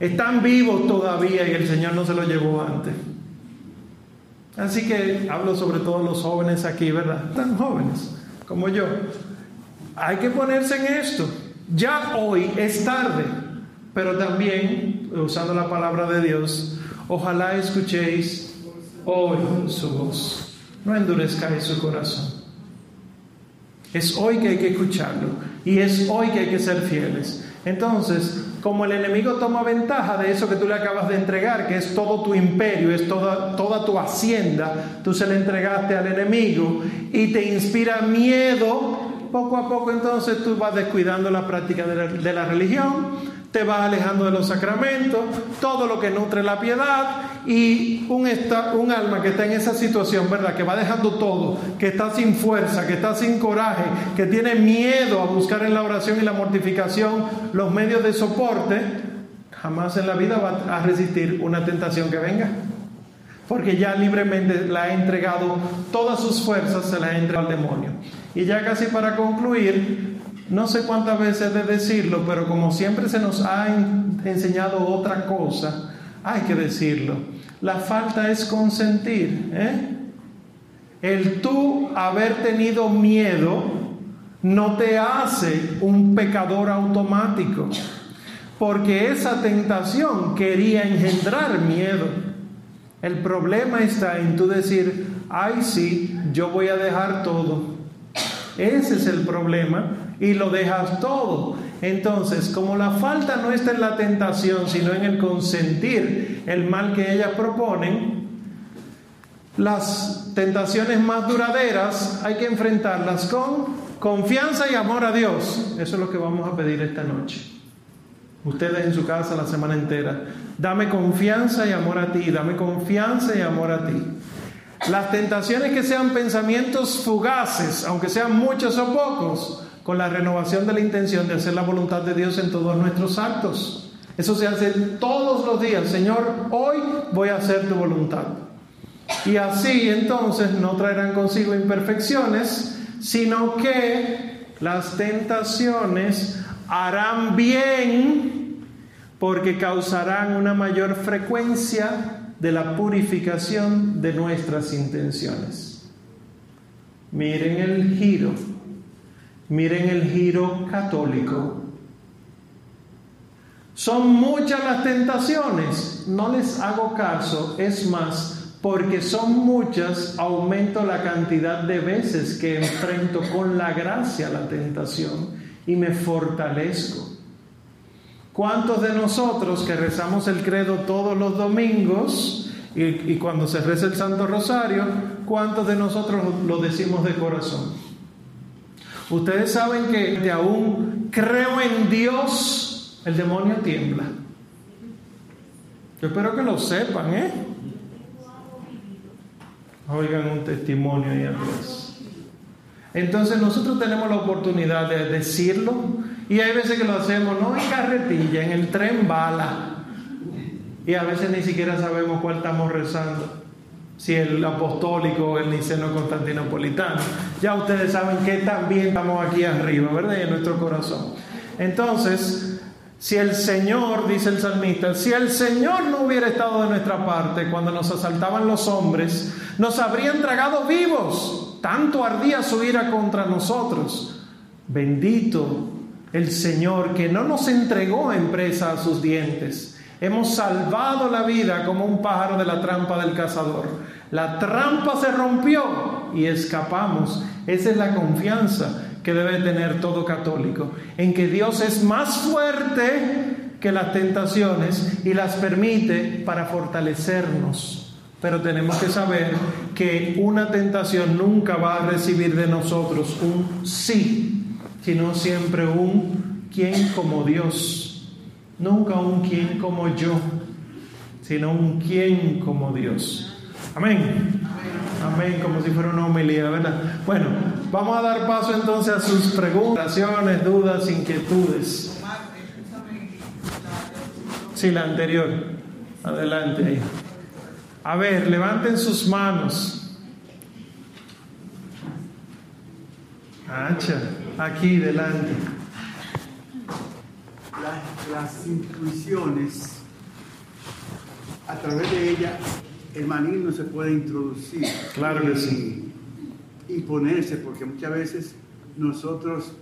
están vivos todavía y el Señor no se los llevó antes. Así que hablo sobre todo los jóvenes aquí, ¿verdad? Tan jóvenes como yo. Hay que ponerse en esto. Ya hoy es tarde, pero también, usando la palabra de Dios, ojalá escuchéis hoy su voz no endurezcáis su corazón. Es hoy que hay que escucharlo y es hoy que hay que ser fieles. Entonces, como el enemigo toma ventaja de eso que tú le acabas de entregar, que es todo tu imperio, es toda, toda tu hacienda, tú se le entregaste al enemigo y te inspira miedo, poco a poco entonces tú vas descuidando la práctica de la, religión, te vas alejando de los sacramentos, todo lo que nutre la piedad y un, alma que está en esa situación, ¿verdad? Que va dejando todo, que está sin fuerza, que está sin coraje, que tiene miedo a buscar en la oración y la mortificación los medios de soporte, jamás en la vida va a resistir una tentación que venga. Porque ya libremente la ha entregado todas sus fuerzas, se la ha entregado al demonio. Y ya casi para concluir, no sé cuántas veces de decirlo, pero como siempre se nos ha enseñado otra cosa, hay que decirlo. La falta es consentir. ¿eh? El tú haber tenido miedo no te hace un pecador automático, porque esa tentación quería engendrar miedo. El problema está en tú decir, ay sí, yo voy a dejar todo. Ese es el problema y lo dejas todo. Entonces, como la falta no está en la tentación, sino en el consentir el mal que ellas proponen, las tentaciones más duraderas hay que enfrentarlas con confianza y amor a Dios. Eso es lo que vamos a pedir esta noche. Ustedes en su casa la semana entera. Dame confianza y amor a ti, dame confianza y amor a ti. Las tentaciones que sean pensamientos fugaces, aunque sean muchos o pocos, con la renovación de la intención de hacer la voluntad de Dios en todos nuestros actos. Eso se hace todos los días. Señor, hoy voy a hacer tu voluntad. Y así entonces no traerán consigo imperfecciones, sino que las tentaciones harán bien porque causarán una mayor frecuencia de la purificación de nuestras intenciones. Miren el giro Miren el giro católico. Son muchas las tentaciones, no les hago caso, es más, porque son muchas, aumento la cantidad de veces que enfrento con la gracia la tentación y me fortalezco. ¿Cuántos de nosotros que rezamos el credo todos los domingos y, cuando se reza el Santo Rosario, cuántos de nosotros lo decimos de corazón? Ustedes saben que de aún creo en Dios, el demonio tiembla. Yo espero que lo sepan, ¿eh? Oigan un testimonio ahí atrás. Entonces nosotros tenemos la oportunidad de decirlo y hay veces que lo hacemos no en carretilla, en el tren bala. Y a veces ni siquiera sabemos cuál estamos rezando. Si el apostólico o el niceno constantinopolitano. Ya ustedes saben que también estamos aquí arriba, ¿verdad? en nuestro corazón. Entonces, si el Señor, dice el salmista, si el Señor no hubiera estado de nuestra parte cuando nos asaltaban los hombres, nos habrían tragado vivos. Tanto ardía su ira contra nosotros. Bendito el Señor que no nos entregó en presa a sus dientes. Hemos salvado la vida como un pájaro de la trampa del cazador. La trampa se rompió y escapamos. Esa es la confianza que debe tener todo católico, en que Dios es más fuerte que las tentaciones y las permite para fortalecernos. Pero tenemos que saber que una tentación nunca va a recibir de nosotros un sí sino siempre un quien como Dios. Nunca un quien como yo, sino un quien como Dios. Amén. Amén, como si fuera una homilía, ¿verdad? Bueno, vamos a dar paso entonces a sus preguntas, dudas, inquietudes. Sí, la anterior. Adelante ahí. A ver, levanten sus manos. Hacha aquí delante. Las, intuiciones, a través de ellas, el maligno se puede introducir. Claro que sí. Y ponerse, porque muchas veces nosotros,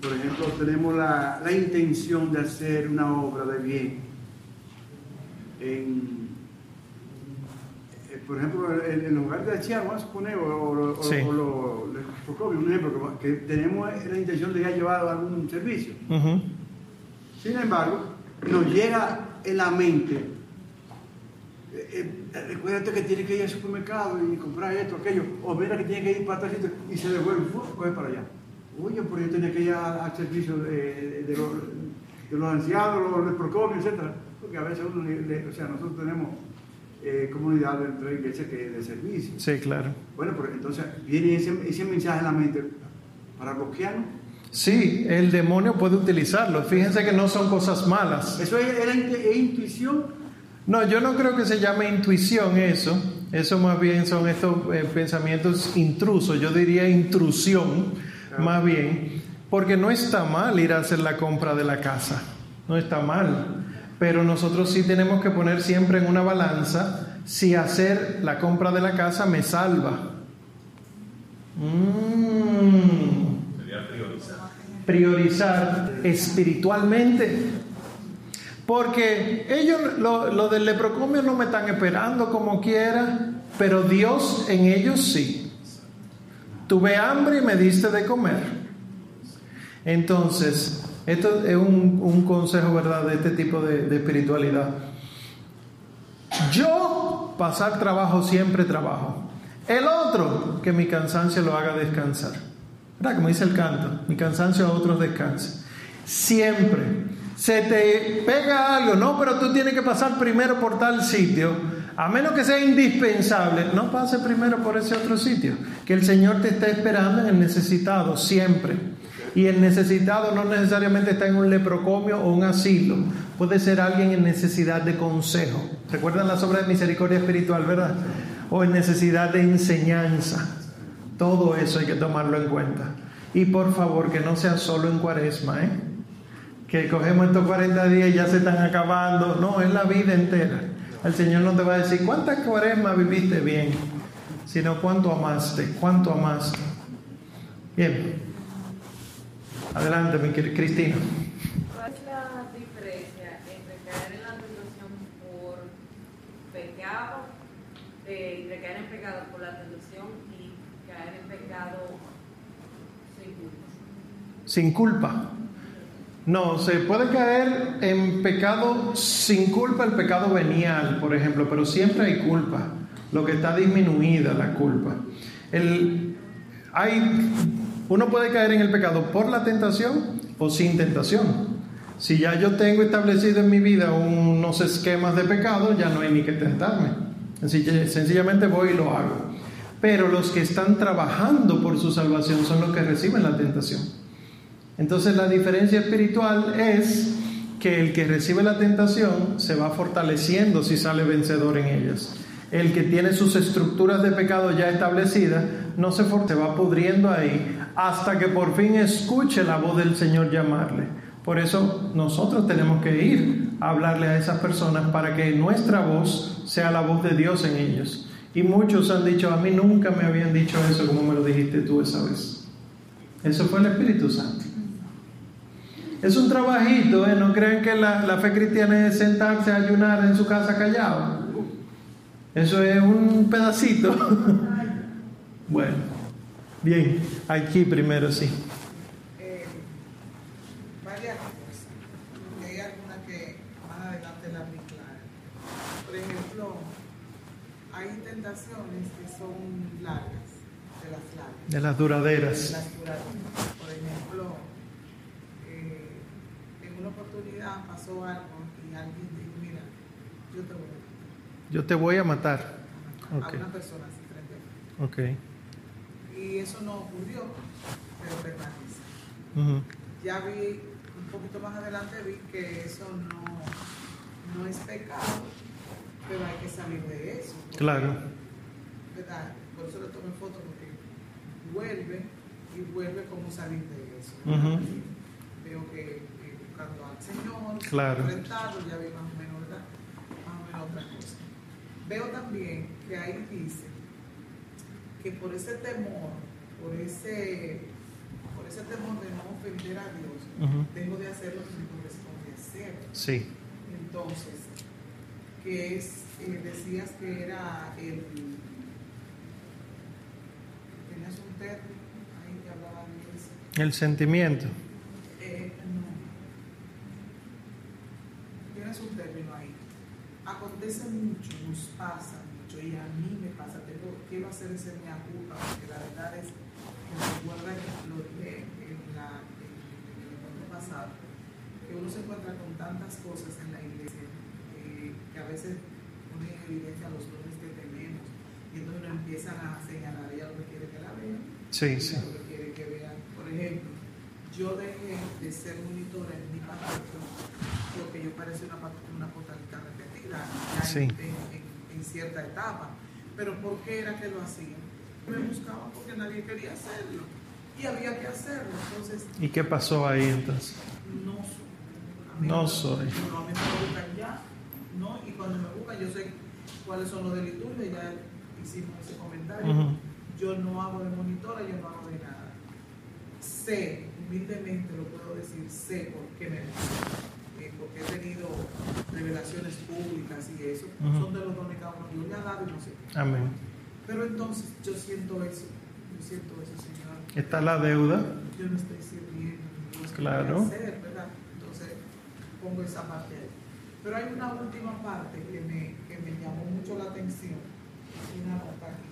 por ejemplo, tenemos la, la intención de hacer una obra de bien. En, por ejemplo, en, lugar de Chia, vamos a suponer, o, lo, un ejemplo, que, tenemos la intención de ya llevar algún servicio. Sin embargo, nos llega en la mente, eh, eh, recuérdate que tiene que ir al supermercado y comprar esto, aquello, o mira que tiene que ir para tal sitio y se devuelve, coge para allá. Oye, pero yo tenía que ir al servicio de, los, de, los, ancianos, los, los etc. Porque a veces uno, o sea, nosotros tenemos eh, comunidad dentro de la iglesia que de servicio. Sí, claro. Bueno, pero entonces viene ese, ese mensaje en la mente para bloquearlo. Sí, el demonio puede utilizarlo. Fíjense que no son cosas malas. ¿Eso es, intuición? No, yo no creo que se llame intuición eso. Eso más bien son estos eh, pensamientos intrusos. Yo diría intrusión, más bien. Porque no está mal ir a hacer la compra de la casa. No está mal pero nosotros sí tenemos que poner siempre en una balanza si hacer la compra de la casa me salva. Mm. Priorizar espiritualmente. Porque ellos, lo, lo, del leprocomio no me están esperando como quiera, pero Dios en ellos sí. Tuve hambre y me diste de comer. Entonces, esto es un, consejo, ¿verdad?, de este tipo de, espiritualidad. Yo, pasar trabajo, siempre trabajo. El otro, que mi cansancio lo haga descansar. ¿Verdad? Como dice el canto, mi cansancio a otros descansa. Siempre. Se te pega algo, no, pero tú tienes que pasar primero por tal sitio. A menos que sea indispensable, no pase primero por ese otro sitio. Que el Señor te está esperando en el necesitado, siempre. Y el necesitado no necesariamente está en un leprocomio o un asilo, puede ser alguien en necesidad de consejo. ¿Recuerdan las obras de misericordia espiritual, verdad? O en necesidad de enseñanza. Todo eso hay que tomarlo en cuenta. Y por favor, que no sea solo en cuaresma, ¿eh? Que cogemos estos 40 días y ya se están acabando. No, es la vida entera. El Señor no te va a decir cuántas cuaresmas viviste bien, sino cuánto amaste, cuánto amaste. Bien. Adelante, mi Cristina. ¿Cuál es la diferencia entre caer en la tentación por pecado de, caer en pecado por la tentación y caer en pecado sin culpa. Sin culpa. No, se puede caer en pecado sin culpa, el pecado venial, por ejemplo, pero siempre hay culpa, lo que está disminuida la culpa. El, hay, uno puede caer en el pecado por la tentación o sin tentación. Si ya yo tengo establecido en mi vida unos esquemas de pecado, ya no hay ni que tentarme. Sencillamente voy y lo hago. Pero los que están trabajando por su salvación son los que reciben la tentación. Entonces la diferencia espiritual es que el que recibe la tentación se va fortaleciendo si sale vencedor en ellas. El que tiene sus estructuras de pecado ya establecidas no se, se va pudriendo ahí hasta que por fin escuche la voz del Señor llamarle. Por eso nosotros tenemos que ir a hablarle a esas personas para que nuestra voz sea la voz de Dios en ellos. Y muchos han dicho, a mí nunca me habían dicho eso como me lo dijiste tú esa vez. Eso fue el Espíritu Santo. Es un trabajito, ¿eh? No creen que la, fe cristiana es sentarse a ayunar en su casa callado. Eso es un pedacito. (laughs) bueno, bien, aquí primero sí. Eh, varias cosas. Hay algunas que más adelante las vi claras. Por ejemplo, hay tentaciones que son largas, de las largas. De las duraderas. De las duraderas. Por ejemplo, oportunidad pasó algo y alguien dijo, mira, yo te voy a matar. Yo te voy a matar. A una persona así frente a Ok. Y eso no ocurrió, pero permanece. Ya vi, un poquito más adelante vi que eso no, no es pecado, pero hay que salir de eso. claro. ¿verdad? Por eso le tomé foto, porque vuelve y vuelve como salir de eso. Veo que buscando al Señor, claro. enfrentado, ya vi más o menos, ¿verdad? Más o menos otra cosa. Veo también que ahí dice que por ese temor, por ese, por ese temor de no ofender a Dios, tengo de hacer lo que me corresponde hacer. Sí. Entonces, que es, eh, decías que era el, tenías un término ahí que hablaba de eso. El sentimiento. un término ahí. Acontece mucho, nos pasa y a mí me pasa, tengo, quiero hacer ese mea culpa, porque la verdad es que me recuerda que lo dije en, la, en, el encuentro pasado, que uno se encuentra con tantas cosas en la iglesia eh, que a veces ponen en evidencia los dones que tenemos, y entonces uno empieza a señalar, ella lo que quiere que la vean, sí, sí. lo que quiere que vean. Por ejemplo, yo dejé de ser monitora en mi parroquia porque yo parecía una, una repetida en, cierta etapa. Pero ¿por qué era que lo hacía? Me buscaban porque nadie quería hacerlo y había que hacerlo. Entonces, ¿Y qué pasó ahí entonces? No soy. No soy. No, a mí me buscan ya, ¿no? Y cuando me buscan, yo sé cuáles son los de liturgia, ya hicimos ese comentario. Yo no hago de monitora, yo no hago de nada. Sé, humildemente lo puedo decir, sé por qué me buscan porque he tenido revelaciones públicas y eso, son de los dones que Dios le ha dado y no sé. Amén. Pero entonces yo siento eso, yo siento eso, Señor. Está la deuda. Yo no estoy sirviendo, no claro. hacer, ¿verdad? Entonces pongo esa parte ahí. Pero hay una última parte que me, que me llamó mucho la atención, una nota aquí.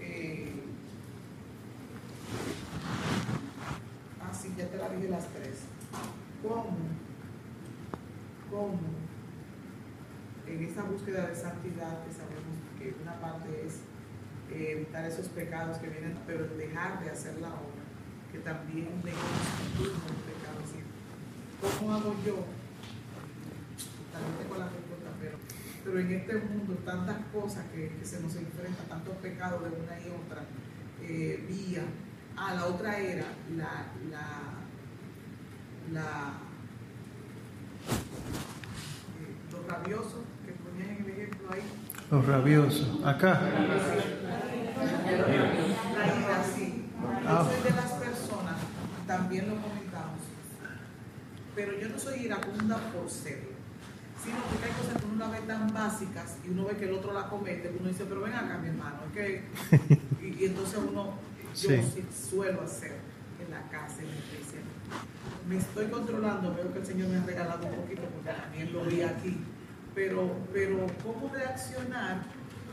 Eh, ah, sí, ya te la dije las tres cómo, cómo en esa búsqueda de santidad, que sabemos que una parte es eh, evitar esos pecados que vienen, pero dejar de hacer la obra, que también constituye un pecado. Así. ¿Cómo hago yo? También tengo la respuesta, pero, pero en este mundo tantas cosas que, se nos enfrentan, tantos pecados de una y otra eh, vía. Ah, la otra era la, la los rabiosos que ponían en el ejemplo ahí. Los rabiosos, acá. La ira, sí. Yo soy de las personas, también lo comentamos, pero yo no soy iracunda por serlo, sino porque hay cosas que uno la ve tan básicas y uno ve que el otro la comete, uno dice, pero ven acá, mi hermano, es que... (laughs) y, entonces uno, yo sí. suelo hacer en la casa, en la iglesia. Me estoy controlando, veo que el Señor me ha regalado un poquito porque también lo vi aquí, pero, pero ¿cómo reaccionar?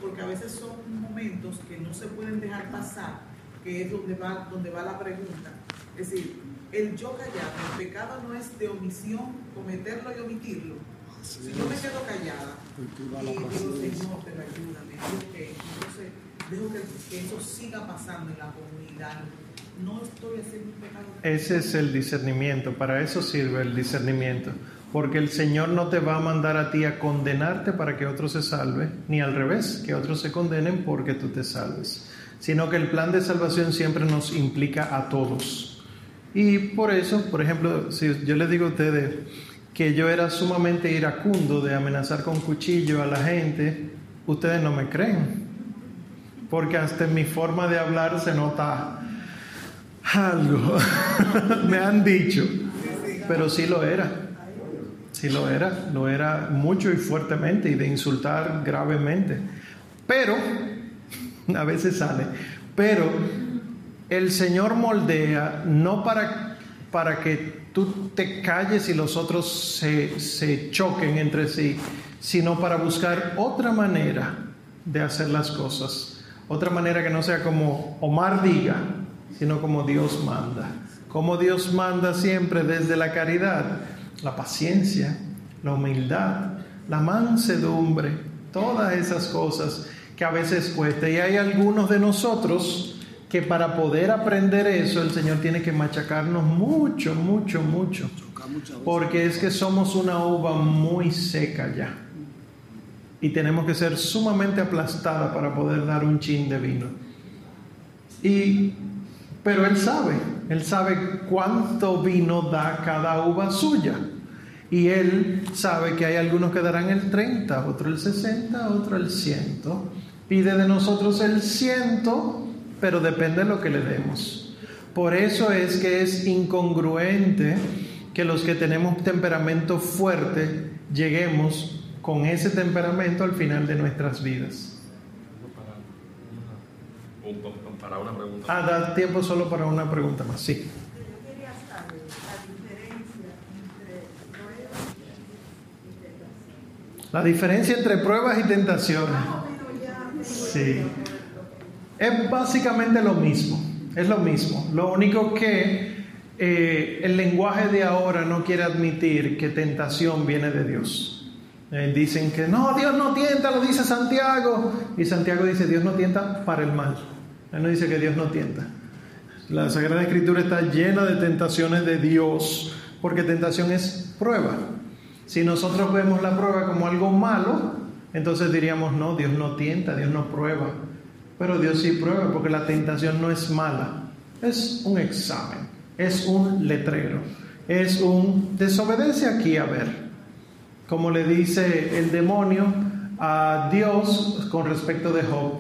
Porque a veces son momentos que no se pueden dejar pasar, que es donde va, donde va la pregunta. Es decir, el yo callado, el pecado no es de omisión, cometerlo y omitirlo, si yo me quedo callada y digo, Señor, pero ayúdame, que, entonces dejo que, eso siga pasando en la comunidad. No estoy haciendo pecado. Ese es el discernimiento, para eso sirve el discernimiento. Porque el Señor no te va a mandar a ti a condenarte para que otro se salve, ni al revés, que otros se condenen porque tú te salves. Sino que el plan de salvación siempre nos implica a todos. Y por eso, por ejemplo, si yo les digo a ustedes, que yo era sumamente iracundo de amenazar con cuchillo a la gente, ustedes no me creen. Porque hasta en mi forma de hablar se nota algo. (laughs) me han dicho. Pero sí lo era. Sí lo era. Lo era mucho y fuertemente y de insultar gravemente. Pero, (laughs) a veces sale. Pero el Señor moldea no para, para que tú te calles y los otros se, choquen entre sí, sino para buscar otra manera de hacer las cosas. Otra manera que no sea como Omar diga, sino como Dios manda. Como Dios manda siempre desde la caridad, la paciencia, la humildad, la mansedumbre, todas esas cosas que a veces cuesta. Y hay algunos de nosotros que para poder aprender eso el Señor tiene que machacarnos mucho, mucho, mucho. Porque es que somos una uva muy seca ya. Y tenemos que ser sumamente aplastada para poder dar un chin de vino. Y, pero Él sabe, Él sabe cuánto vino da cada uva suya. Y Él sabe que hay algunos que darán el 30, otro el 60, otro el 100. Pide de nosotros el 100 pero depende de lo que le demos. Por eso es que es incongruente que los que tenemos temperamento fuerte lleguemos con ese temperamento al final de nuestras vidas. Para una pregunta. Ah, da tiempo solo para una pregunta más, sí. La diferencia entre pruebas y tentaciones. Sí. Es básicamente lo mismo, es lo mismo. Lo único que eh, el lenguaje de ahora no quiere admitir que tentación viene de Dios. Eh, dicen que no, Dios no tienta, lo dice Santiago. Y Santiago dice, Dios no tienta para el mal. Él no dice que Dios no tienta. La Sagrada Escritura está llena de tentaciones de Dios, porque tentación es prueba. Si nosotros vemos la prueba como algo malo, entonces diríamos, no, Dios no tienta, Dios no prueba. Pero Dios sí prueba porque la tentación no es mala. Es un examen, es un letrero, es un desobedece aquí a ver. Como le dice el demonio a Dios con respecto de Job.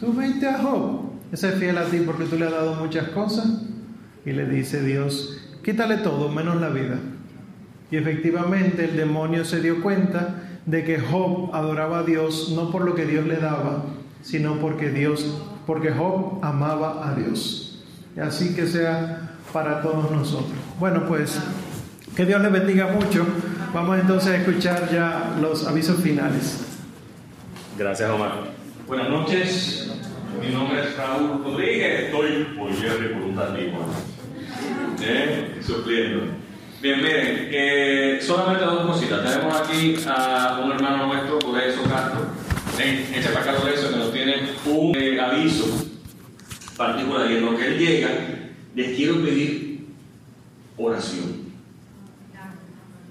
Tú vete a Job, ese es fiel a ti porque tú le has dado muchas cosas. Y le dice Dios, quítale todo menos la vida. Y efectivamente el demonio se dio cuenta de que Job adoraba a Dios no por lo que Dios le daba, sino porque Dios, porque Job amaba a Dios. Y así que sea para todos nosotros. Bueno, pues que Dios les bendiga mucho. Vamos entonces a escuchar ya los avisos finales. Gracias, Omar. Buenas noches. Mi nombre es Raúl Rodríguez. Estoy un tantito. ¿Eh? Supliendo. Bien, miren, eh, solamente dos cositas. Tenemos aquí a un hermano nuestro, por eso Castro en, ese pacto de eso que nos tiene un eh, aviso particular y en lo que él llega, les quiero pedir oración.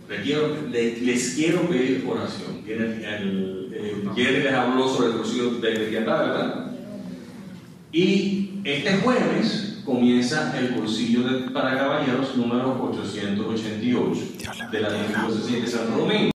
Les quiero, les, quiero pedir oración. El, el, les habló sobre el cursillo de cristiandad, ¿verdad? Y este jueves comienza el cursillo de, para caballeros número 888 de la Diócesis de Santo Domingo.